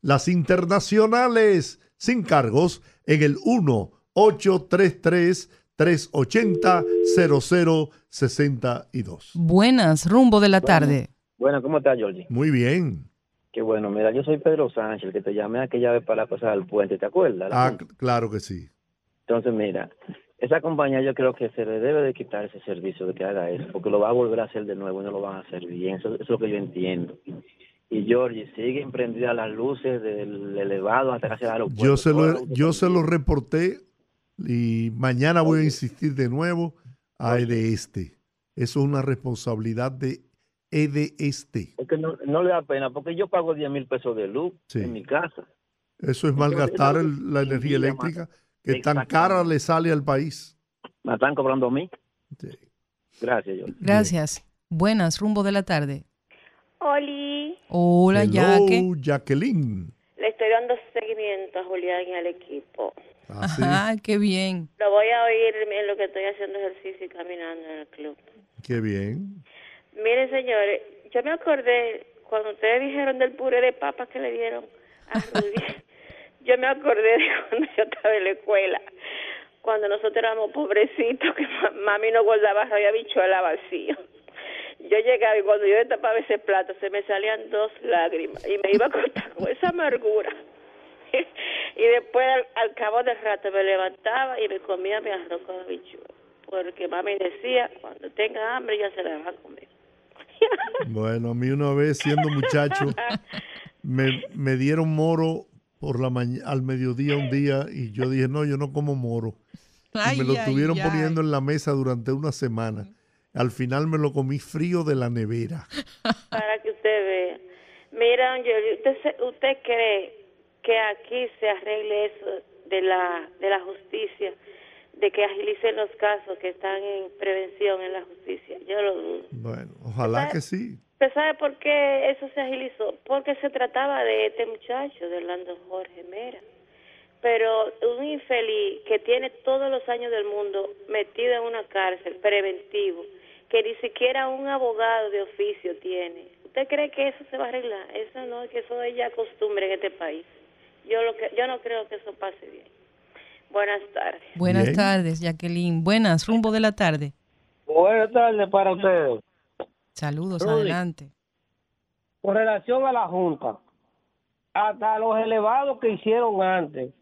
Las internacionales sin cargos en el 1-833-380-0062. Buenas, rumbo de la tarde. Bueno, ¿cómo estás, Georgie? Muy bien. Qué bueno, mira, yo soy Pedro Sánchez, el que te llamé aquella vez para la cosa del puente, ¿te acuerdas? La Ah, claro que sí. Entonces, mira, esa compañía yo creo que se le debe de quitar ese servicio de que haga eso, porque lo va a volver a hacer de nuevo y no lo van a hacer bien, eso, eso es lo que yo entiendo. Y Georgie, siguen prendidas las luces del elevado hasta casi el aeropuerto. Yo se, lo, yo se lo reporté y mañana voy a insistir de nuevo a EDESTE. Eso es una responsabilidad de E EDESTE. Es que no, no le da pena, porque yo pago 10 mil pesos de luz Sí. en mi casa. Eso es malgastar el- la energía eléctrica que tan cara le sale al país. Me están cobrando a mí. Sí. Gracias, Georgie. Gracias. Buenas, rumbo de la tarde. Oli, Hola, Hello, Yaque. Jacqueline. le estoy dando seguimiento a Julián y al equipo. Ah, sí, Ajá, qué bien. Lo voy a oír en lo que estoy haciendo ejercicio y caminando en el club. qué bien. Miren, señores, yo me acordé cuando ustedes dijeron del puré de papas que le dieron a Rudy. yo me acordé de cuando yo estaba en la escuela, cuando nosotros éramos pobrecitos, que ma- mami nos guardaba arroz y habichuela vacío. Yo llegaba y cuando yo destapaba ese plato se me salían dos lágrimas y me iba a acostar con esa amargura. y después al, al cabo del rato me levantaba y me comía mi arroz con habichuela. Porque mami decía, cuando tenga hambre ya se la va a comer. Bueno, a mí una vez siendo muchacho me, me dieron moro por la al mediodía un día y yo dije, no, yo no como moro. Y Ay, me lo ay, estuvieron ay. poniendo en la mesa durante una semana. Al final me lo comí frío de la nevera. para que usted vea. Mira, Angeli, ¿usted, se- ¿usted cree que aquí se arregle eso de la, de la justicia, de que agilicen los casos que están en prevención en la justicia? Yo lo dudo. Bueno, ojalá que sí. ¿Usted sabe por qué eso se agilizó? Porque se trataba de este muchacho, de Orlando Jorge Mera. Pero un infeliz que tiene todos los años del mundo metido en una cárcel preventivo, que ni siquiera un abogado de oficio tiene. ¿Usted cree que eso se va a arreglar? Eso no, que eso es ya costumbre en este país. Yo lo que yo no creo que eso pase bien. Buenas tardes. Buenas Bien. tardes, Jacqueline. Buenas, rumbo de la tarde. Buenas tardes para ustedes. Saludos, Rudy. adelante. Con relación a la Junta, hasta los elevados que hicieron antes,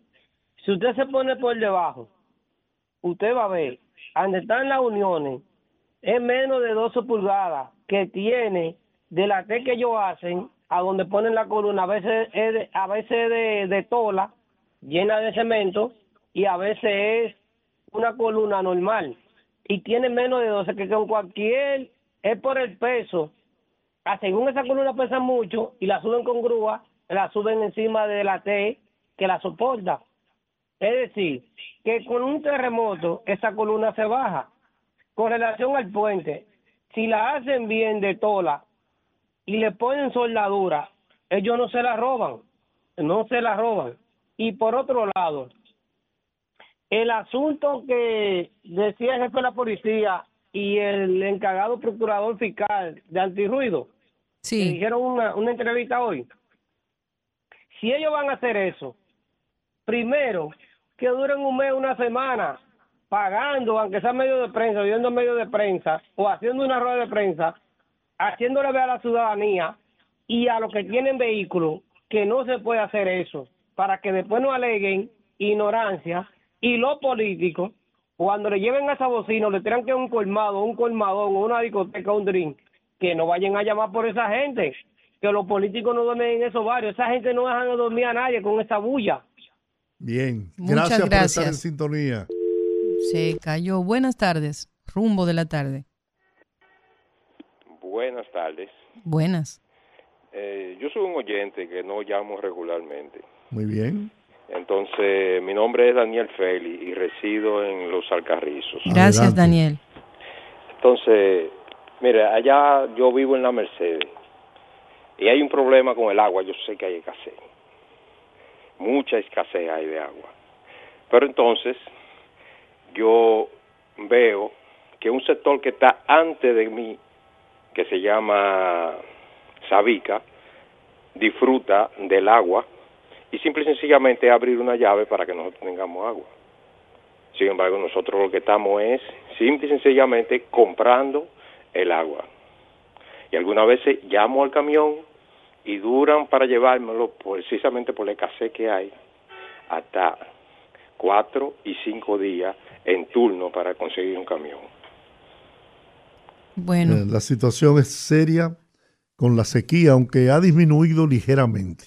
si usted se pone por debajo, usted va a ver, donde están las uniones, es menos de 12 pulgadas que tiene de la T que ellos hacen a donde ponen la columna. A veces es de, a veces es de, de tola llena de cemento y a veces es una columna normal. Y tiene menos de 12 que con cualquier, es por el peso. Ah, según esa columna pesa mucho y la suben con grúa, la suben encima de la T que la soporta. Es decir, que con un terremoto esa columna se baja. Con relación al puente, si la hacen bien de tola y le ponen soldadura, ellos no se la roban, no se la roban. Y por otro lado, el asunto que decía el jefe de la policía y el encargado procurador fiscal de antirruido, que Sí, dijeron una, una entrevista hoy. Si ellos van a hacer eso, primero que duren un mes, una semana, pagando, aunque sea medio de prensa, viendo medio de prensa, o haciendo una rueda de prensa, haciéndole ver a la ciudadanía y a los que tienen vehículos que no se puede hacer eso, para que después no aleguen ignorancia y los políticos, cuando le lleven a esa bocina, le tengan que un colmado, un colmadón, o una discoteca, un drink, que no vayan a llamar por esa gente. que los políticos no duermen en esos barrios. Esa gente no dejan de dormir a nadie con esa bulla. Bien, Muchas gracias, por estar en gracias. sintonía. Se cayó. Buenas tardes. Rumbo de la tarde. Buenas tardes. Buenas. Eh, yo soy un oyente que no llamo regularmente. Muy bien. Entonces, mi nombre es Daniel Feli y resido en Los Alcarrizos. Gracias, Daniel. Entonces, mire, allá yo vivo en la Mercedes y hay un problema con el agua. Yo sé que hay escasez. Mucha escasez hay de agua. Pero entonces, yo veo que un sector que está antes de mí, que se llama Sabica, disfruta del agua y simple y sencillamente abrir una llave para que nosotros tengamos agua. Sin embargo, nosotros lo que estamos es simple y sencillamente comprando el agua. Y algunas veces llamo al camión y duran para llevármelo precisamente por la escasez que hay hasta cuatro y cinco días en turno para conseguir un camión. Bueno, Eh, La situación es seria con la sequía, aunque ha disminuido ligeramente,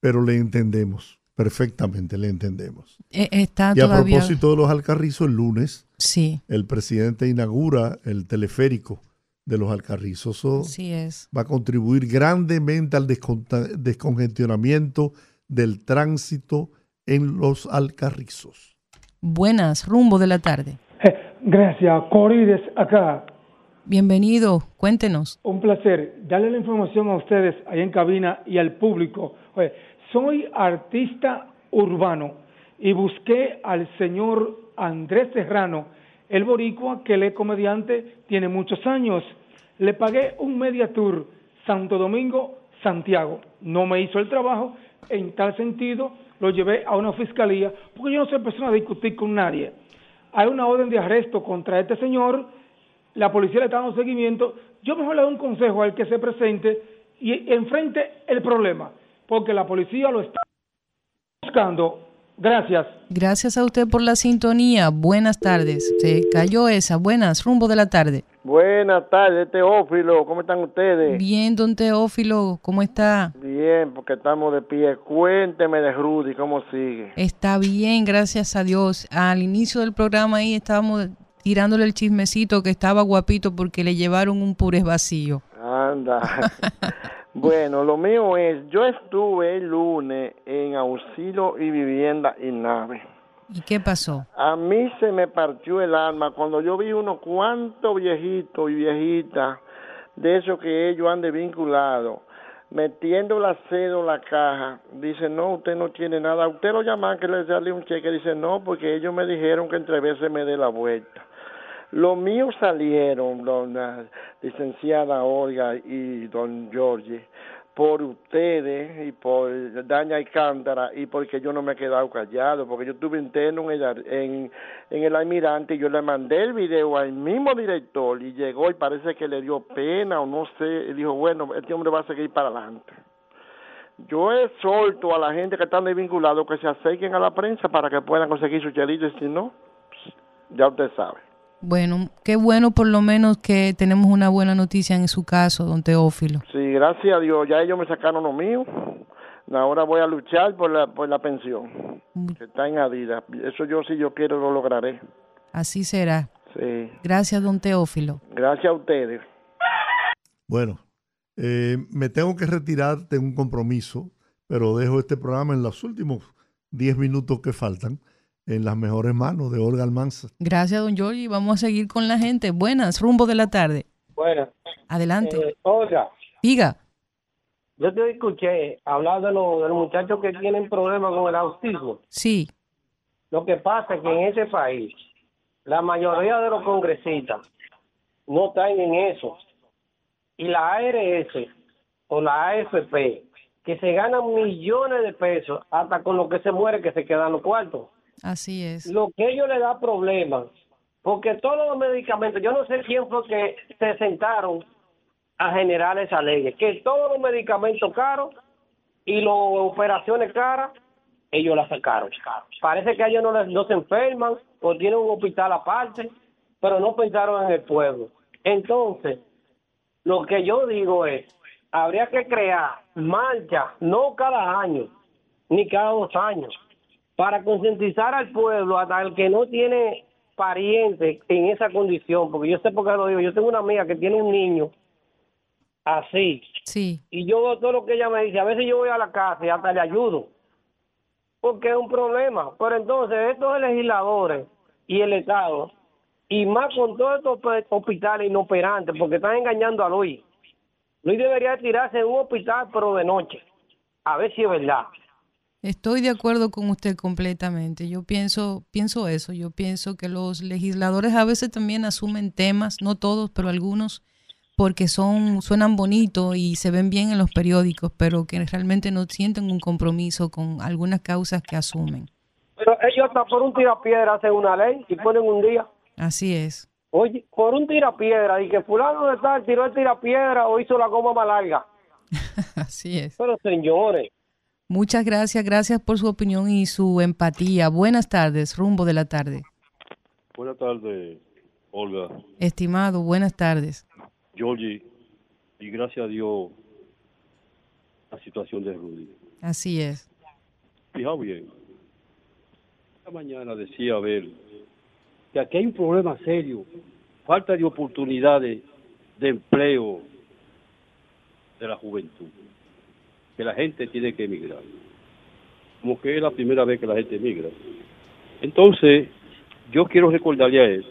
pero le entendemos perfectamente, le entendemos. eh, está Y a todavía. propósito de los Alcarrizos, el lunes Sí, el presidente inaugura el teleférico de los Alcarrizos. Eso así es. va a contribuir grandemente al descongestionamiento del tránsito en los Alcarrizos. Buenas. Rumbo de la tarde. Gracias, Corides acá. Bienvenido. Cuéntenos. Un placer darle la información a ustedes ahí en cabina y al público. Oye, soy artista urbano y busqué al señor Andrés Serrano, el boricua que lee comediante, tiene muchos años. Le pagué un media tour Santo Domingo, Santiago. No me hizo el trabajo. En tal sentido, lo llevé a una fiscalía porque yo no soy persona de discutir con nadie. Hay una orden de arresto contra este señor la policía le está dando seguimiento, yo mejor le doy un consejo al que se presente y enfrente el problema, porque la policía lo está buscando. Gracias. Gracias a usted por la sintonía. Buenas tardes. Se cayó esa. Buenas. Rumbo de la tarde. Buenas tardes, Teófilo. ¿Cómo están ustedes? Bien, don Teófilo. ¿Cómo está? Bien, porque estamos de pie. Cuénteme de Rudy, ¿cómo sigue? Está bien, gracias a Dios. Al inicio del programa ahí estábamos tirándole el chismecito que estaba guapito porque le llevaron un puré vacío. Anda. bueno, lo mío es, yo estuve el lunes en auxilio y vivienda y nave. ¿Y qué pasó? A mí se me partió el alma cuando yo vi unos cuantos viejitos y viejitas de esos que ellos han desvinculado, metiendo la cédula la caja. Dice, no, usted no tiene nada. Usted lo llaman que le sale un cheque. Dice, no, porque ellos me dijeron que entre veces me dé la vuelta. Los míos salieron, dona licenciada Olga y don George, por ustedes y por Daña Alcántara y porque yo no me he quedado callado, porque yo estuve interno en el, en, en el almirante y yo le mandé el video al mismo director y llegó y parece que le dio pena o no sé, y dijo, bueno, este hombre va a seguir para adelante. Yo exhorto a la gente que están desvinculados que se acerquen a la prensa para que puedan conseguir su chelito y si no, pues, ya usted sabe. Bueno, qué bueno por lo menos que tenemos una buena noticia en su caso, don Teófilo. Sí, gracias a Dios, ya ellos me sacaron lo mío. Ahora voy a luchar por la, por la pensión, que está en Adidas. Eso yo, si yo quiero, lo lograré. Así será. Sí, Gracias, don Teófilo. gracias a ustedes. Bueno, eh, me tengo que retirar, tengo un compromiso, pero dejo este programa en los últimos 10 minutos que faltan en las mejores manos de Olga Almanza. Gracias, don Giorgi. Vamos a seguir con la gente. Buenas, rumbo de la tarde. Bueno, Adelante. eh, oiga, Diga. yo te escuché hablar de, los de los muchachos que tienen problemas con el autismo. Sí. Lo que pasa es que en ese país la mayoría de los congresistas no están en eso. Y la ARS o la AFP, que se ganan millones de pesos hasta con lo que se muere que se quedan los cuartos. Así es. Lo que ellos le da problemas, porque todos los medicamentos, yo no sé quién fue que se sentaron a generar esa ley, que todos los medicamentos caros y las operaciones caras, ellos las sacaron. Parece que ellos no, les- no se enferman o tienen un hospital aparte, pero no pensaron en el pueblo. Entonces, lo que yo digo es habría que crear marcha, no cada año, ni cada dos años, para concientizar al pueblo, hasta el que no tiene pariente en esa condición, porque yo sé por qué lo digo, yo tengo una amiga que tiene un niño así, Sí. y yo veo todo lo que ella me dice, a veces yo voy a la casa y hasta le ayudo, porque es un problema, pero entonces estos legisladores y el Estado, y más con todos estos hospitales inoperantes, porque están engañando a Luis, Luis debería tirarse en un hospital, pero de noche, a ver si es verdad. Estoy de acuerdo con usted completamente. Yo pienso, pienso eso. Yo pienso que los legisladores a veces también asumen temas, no todos, pero algunos, porque son, suenan bonitos y se ven bien en los periódicos, pero que realmente no sienten un compromiso con algunas causas que asumen. Pero ellos hasta por un tirapiedra hacen una ley y ponen un día. Así es. Oye, por un tirapiedra, y que fulano de tal tiró el tirapiedra o hizo la goma más larga. Así es. Pero señores, Muchas gracias, gracias por su opinión y su empatía. Buenas tardes, rumbo de la tarde. Buenas tardes, Olga, Estimado, buenas tardes. Georgie, y gracias a Dios la situación de Rudy. Así es. Fijaos bien, esta mañana decía Abel que aquí hay un problema serio, falta de oportunidades de empleo de la juventud, que la gente tiene que emigrar, como que es la primera vez que la gente emigra. Entonces, yo quiero recordarle a él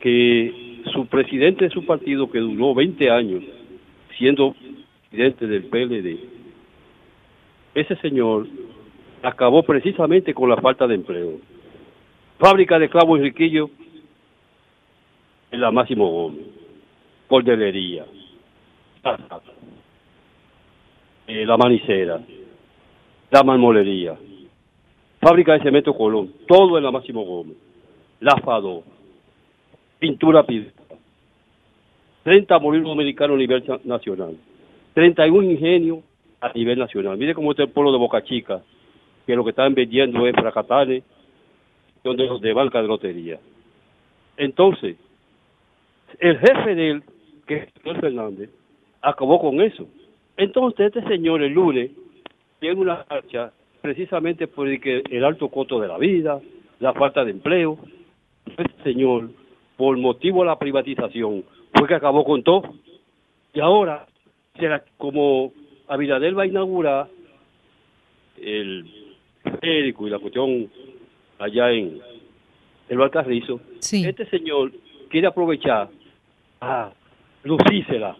que su presidente de su partido, que duró 20 años siendo presidente del PLD, ese señor acabó precisamente con la falta de empleo. Fábrica de clavos y riquillo en la Máximo Gómez, cordelería, eh, la manicera, la marmolería, fábrica de cemento Colón, todo en la Máximo Gómez, la FADO, pintura piedra, 30 molinos dominicanos a nivel nacional, 31 ingenios a nivel nacional. Mire cómo está el pueblo de Boca Chica, que lo que están vendiendo es fracatales, donde los de banca de lotería. Entonces, el jefe de él, que es Fernández, acabó con eso. Entonces, este señor el lunes tiene una marcha precisamente por el, que el alto costo de la vida, la falta de empleo. Este señor, por motivo de la privatización, fue que acabó con todo. Y ahora, será como Abinader va a inaugurar el Férico y la cuestión allá en el Valcarrizo, este señor quiere aprovechar a lucísela,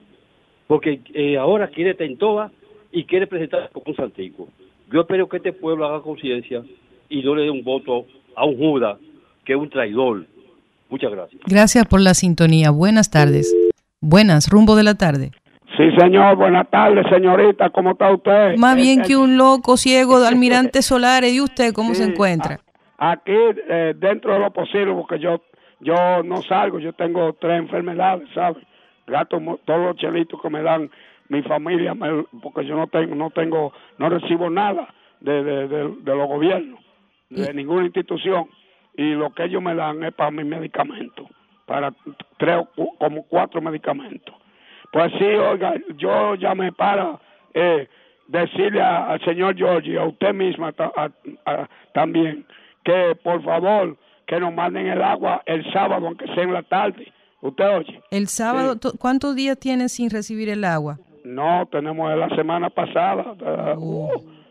porque eh, ahora quiere Tentoa y quiere presentar como un santico. Yo espero que este pueblo haga conciencia y no le dé un voto a un Judas, que es un traidor. Muchas gracias. Gracias por la sintonía. Buenas tardes. Buenas, rumbo de la tarde. Sí, señor. Buenas tardes, señorita. ¿Cómo está usted? Más bien Eh, que un loco ciego de almirante Solares. ¿Y usted cómo se encuentra? Aquí, eh, dentro de lo posible, porque yo yo no salgo, yo tengo tres enfermedades, ¿sabes? Gasto todos los chelitos que me dan mi familia, me- porque yo no tengo, no tengo, no recibo nada de, de, de, de los gobiernos, de ninguna institución, y lo que ellos me dan es para mis medicamentos, para tres, o como cuatro medicamentos. Pues sí, oiga, yo llamé para eh, decirle a- al señor George y a usted misma ta- a- a- también que por favor que nos manden el agua el sábado, aunque sea en la tarde. ¿Usted oye? El sábado, to- ¿cuántos días tiene sin recibir el agua? No, tenemos de la semana pasada, eh, uh,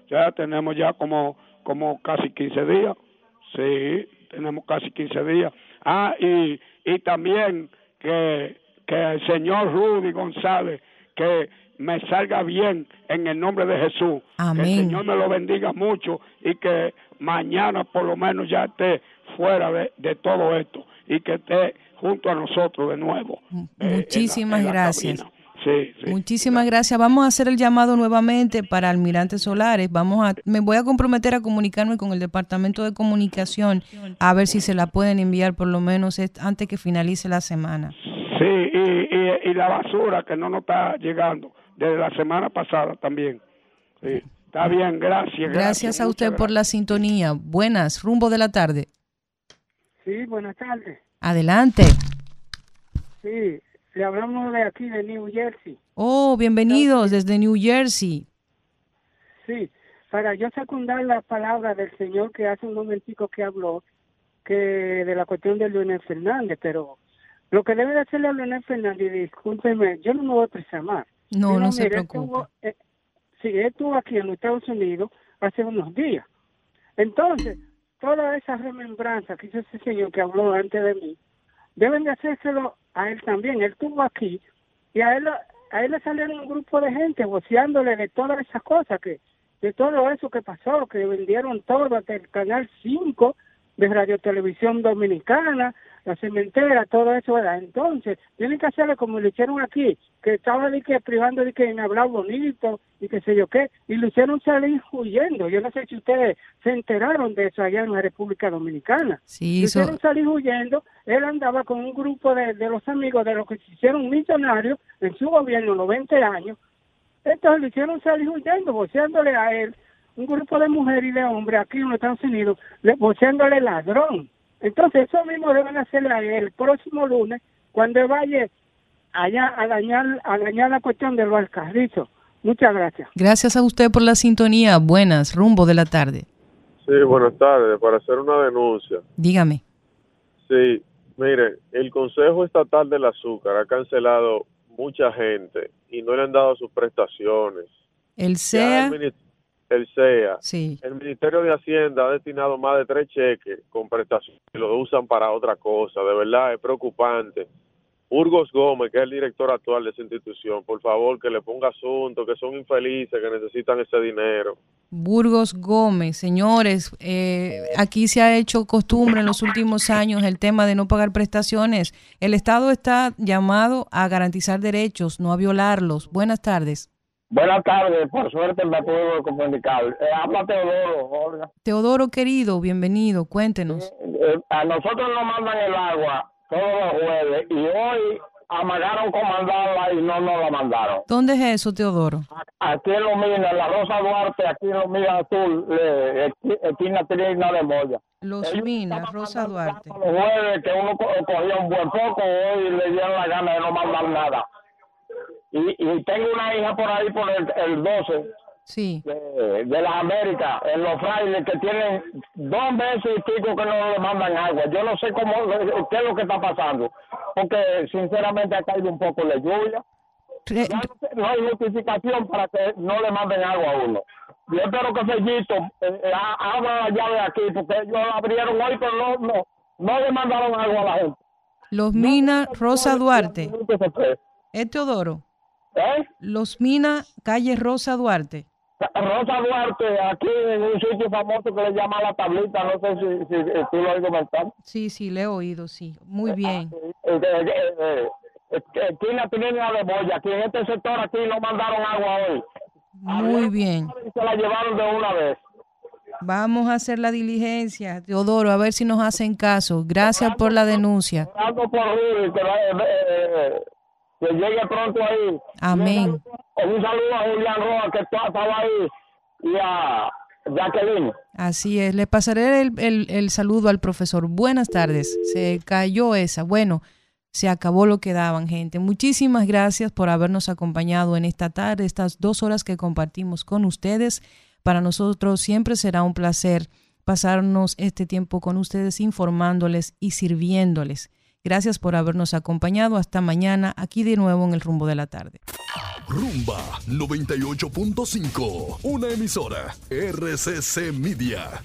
ya tenemos ya como, como casi 15 días. Sí, tenemos casi 15 días. Ah, y, y también que, que el señor Rudy González, que me salga bien en el nombre de Jesús. Que el. Señor me lo bendiga mucho y que mañana por lo menos ya esté fuera de, de todo esto y que esté junto a nosotros de nuevo. eh, en la- Muchísimas en la gracias. Sí, sí. Muchísimas gracias. Vamos a hacer el llamado nuevamente para Almirante Solares. Vamos a, me voy a comprometer a comunicarme con el Departamento de Comunicación a ver si se la pueden enviar por lo menos antes que finalice la semana. Sí, y, y, y la basura que no nos está llegando desde la semana pasada también. Sí, está bien, gracias. Gracias, Gracias a usted muchas por la sintonía. Buenas, rumbo de la tarde. Sí, buenas tardes. Adelante. Sí, Le hablamos de aquí, de New Jersey. Oh, bienvenidos desde New Jersey. Sí, para yo secundar la palabra del señor que hace un momentico que habló, que de la cuestión de Leonel Fernández, pero lo que debe de hacerle a Leonel Fernández, discúlpeme, yo no me voy a expresar más. No, no se preocupe. estuvo- eh, sí, él estuvo aquí en los Estados Unidos hace unos días. Entonces, toda esa remembranza que hizo ese señor que habló antes de mí, deben de hacérselo a él también. Él estuvo aquí y a él, a él le salieron un grupo de gente voceándole de todas esas cosas, que de todo eso que pasó, que vendieron todo hasta el Canal 5 de Radio Televisión Dominicana, la cementera, todo eso. ¿verdad? Entonces, tienen que hacerle como lo hicieron aquí, que estaba de que privando de que en hablar bonito y qué sé yo qué, y lo hicieron salir huyendo. Yo no sé si ustedes se enteraron de eso allá en la República Dominicana. Sí, Lo hicieron salir huyendo. Él andaba con un grupo de, de los amigos de los que se hicieron millonarios en su gobierno, los 20 años. Entonces lo hicieron salir huyendo, voceándole a él, un grupo de mujeres y de hombres aquí en los Estados Unidos, le- voceándole ladrón. Entonces eso mismo deben hacerle a él el próximo lunes, cuando vaya allá a dañar, a dañar la cuestión de los alcarrizos. Muchas gracias. Gracias a usted por la sintonía. Buenas, rumbo de la tarde. Sí, buenas tardes. Para hacer una denuncia. Dígame. Sí, mire, el Consejo Estatal del Azúcar ha cancelado mucha gente y no le han dado sus prestaciones. El Ya SEA, el, mini- el SEA. sí. El Ministerio de Hacienda ha destinado más de tres cheques con prestaciones y lo usan para otra cosa. De verdad, es preocupante. Burgos Gómez, que es el director actual de esa institución, por favor, que le ponga asunto, que son infelices, que necesitan ese dinero. Burgos Gómez, señores, eh, aquí se ha hecho costumbre en los últimos años el tema de no pagar prestaciones. El Estado está llamado a garantizar derechos, no a violarlos. Buenas tardes. Buenas tardes, por suerte me puedo comunicar. Eh, habla Teodoro, Olga. Teodoro querido, bienvenido, cuéntenos. Eh, a nosotros nos mandan el agua todos los jueves y hoy amagaron con mandarla y no nos la mandaron. ¿Dónde es eso, Teodoro? Aquí en Lomina, en la Rosa Duarte, aquí en Lomina Azul, eh, esqui- esquina Trina de Moya. Los Minas, Rosa Duarte. Los jueves que uno co- cogía un buen poco, hoy le dieron la gana de no mandar nada. Y, y tengo una hija por ahí por el, el 12 Sí. de, de las Américas, en los frailes que tienen dos meses y pico que no le mandan agua. Yo no sé cómo, qué es lo que está pasando, porque sinceramente ha caído un poco la lluvia. Ya no, no hay justificación para que no le manden agua a uno. Yo espero que Fellito eh, eh, abra la llave aquí, porque ellos la abrieron hoy, pero no, no, no le mandaron agua a la gente. Los Minas, Rosa Duarte. ¿Es Teodoro? ¿Eh? Los Minas, calle Rosa Duarte. Rosa Duarte, aquí en un sitio famoso que le llama La Tablita, no sé si, si, si tú lo has oído. Sí, sí, le he oído, sí. Muy bien. Eh, eh, eh, esquina Trina de Boya, aquí en este sector aquí no mandaron agua hoy. Muy bien. Se la llevaron de una vez. Vamos a hacer la diligencia, Teodoro, a ver si nos hacen caso. Gracias por la denuncia. Orando por que, llegue pronto ahí. Amén. Un saludo a Julián Roa, que estaba ahí, y a Jacqueline. Así es. Le pasaré el, el- el saludo al profesor. Buenas tardes. Se cayó esa. Bueno, se acabó lo que daban, gente. Muchísimas gracias por habernos acompañado en esta tarde, estas dos horas que compartimos con ustedes. Para nosotros siempre será un placer pasarnos este tiempo con ustedes informándoles y sirviéndoles. Gracias por habernos acompañado. Hasta mañana, aquí de nuevo en el rumbo de la tarde. Rumba 98.5, una emisora RCC Media.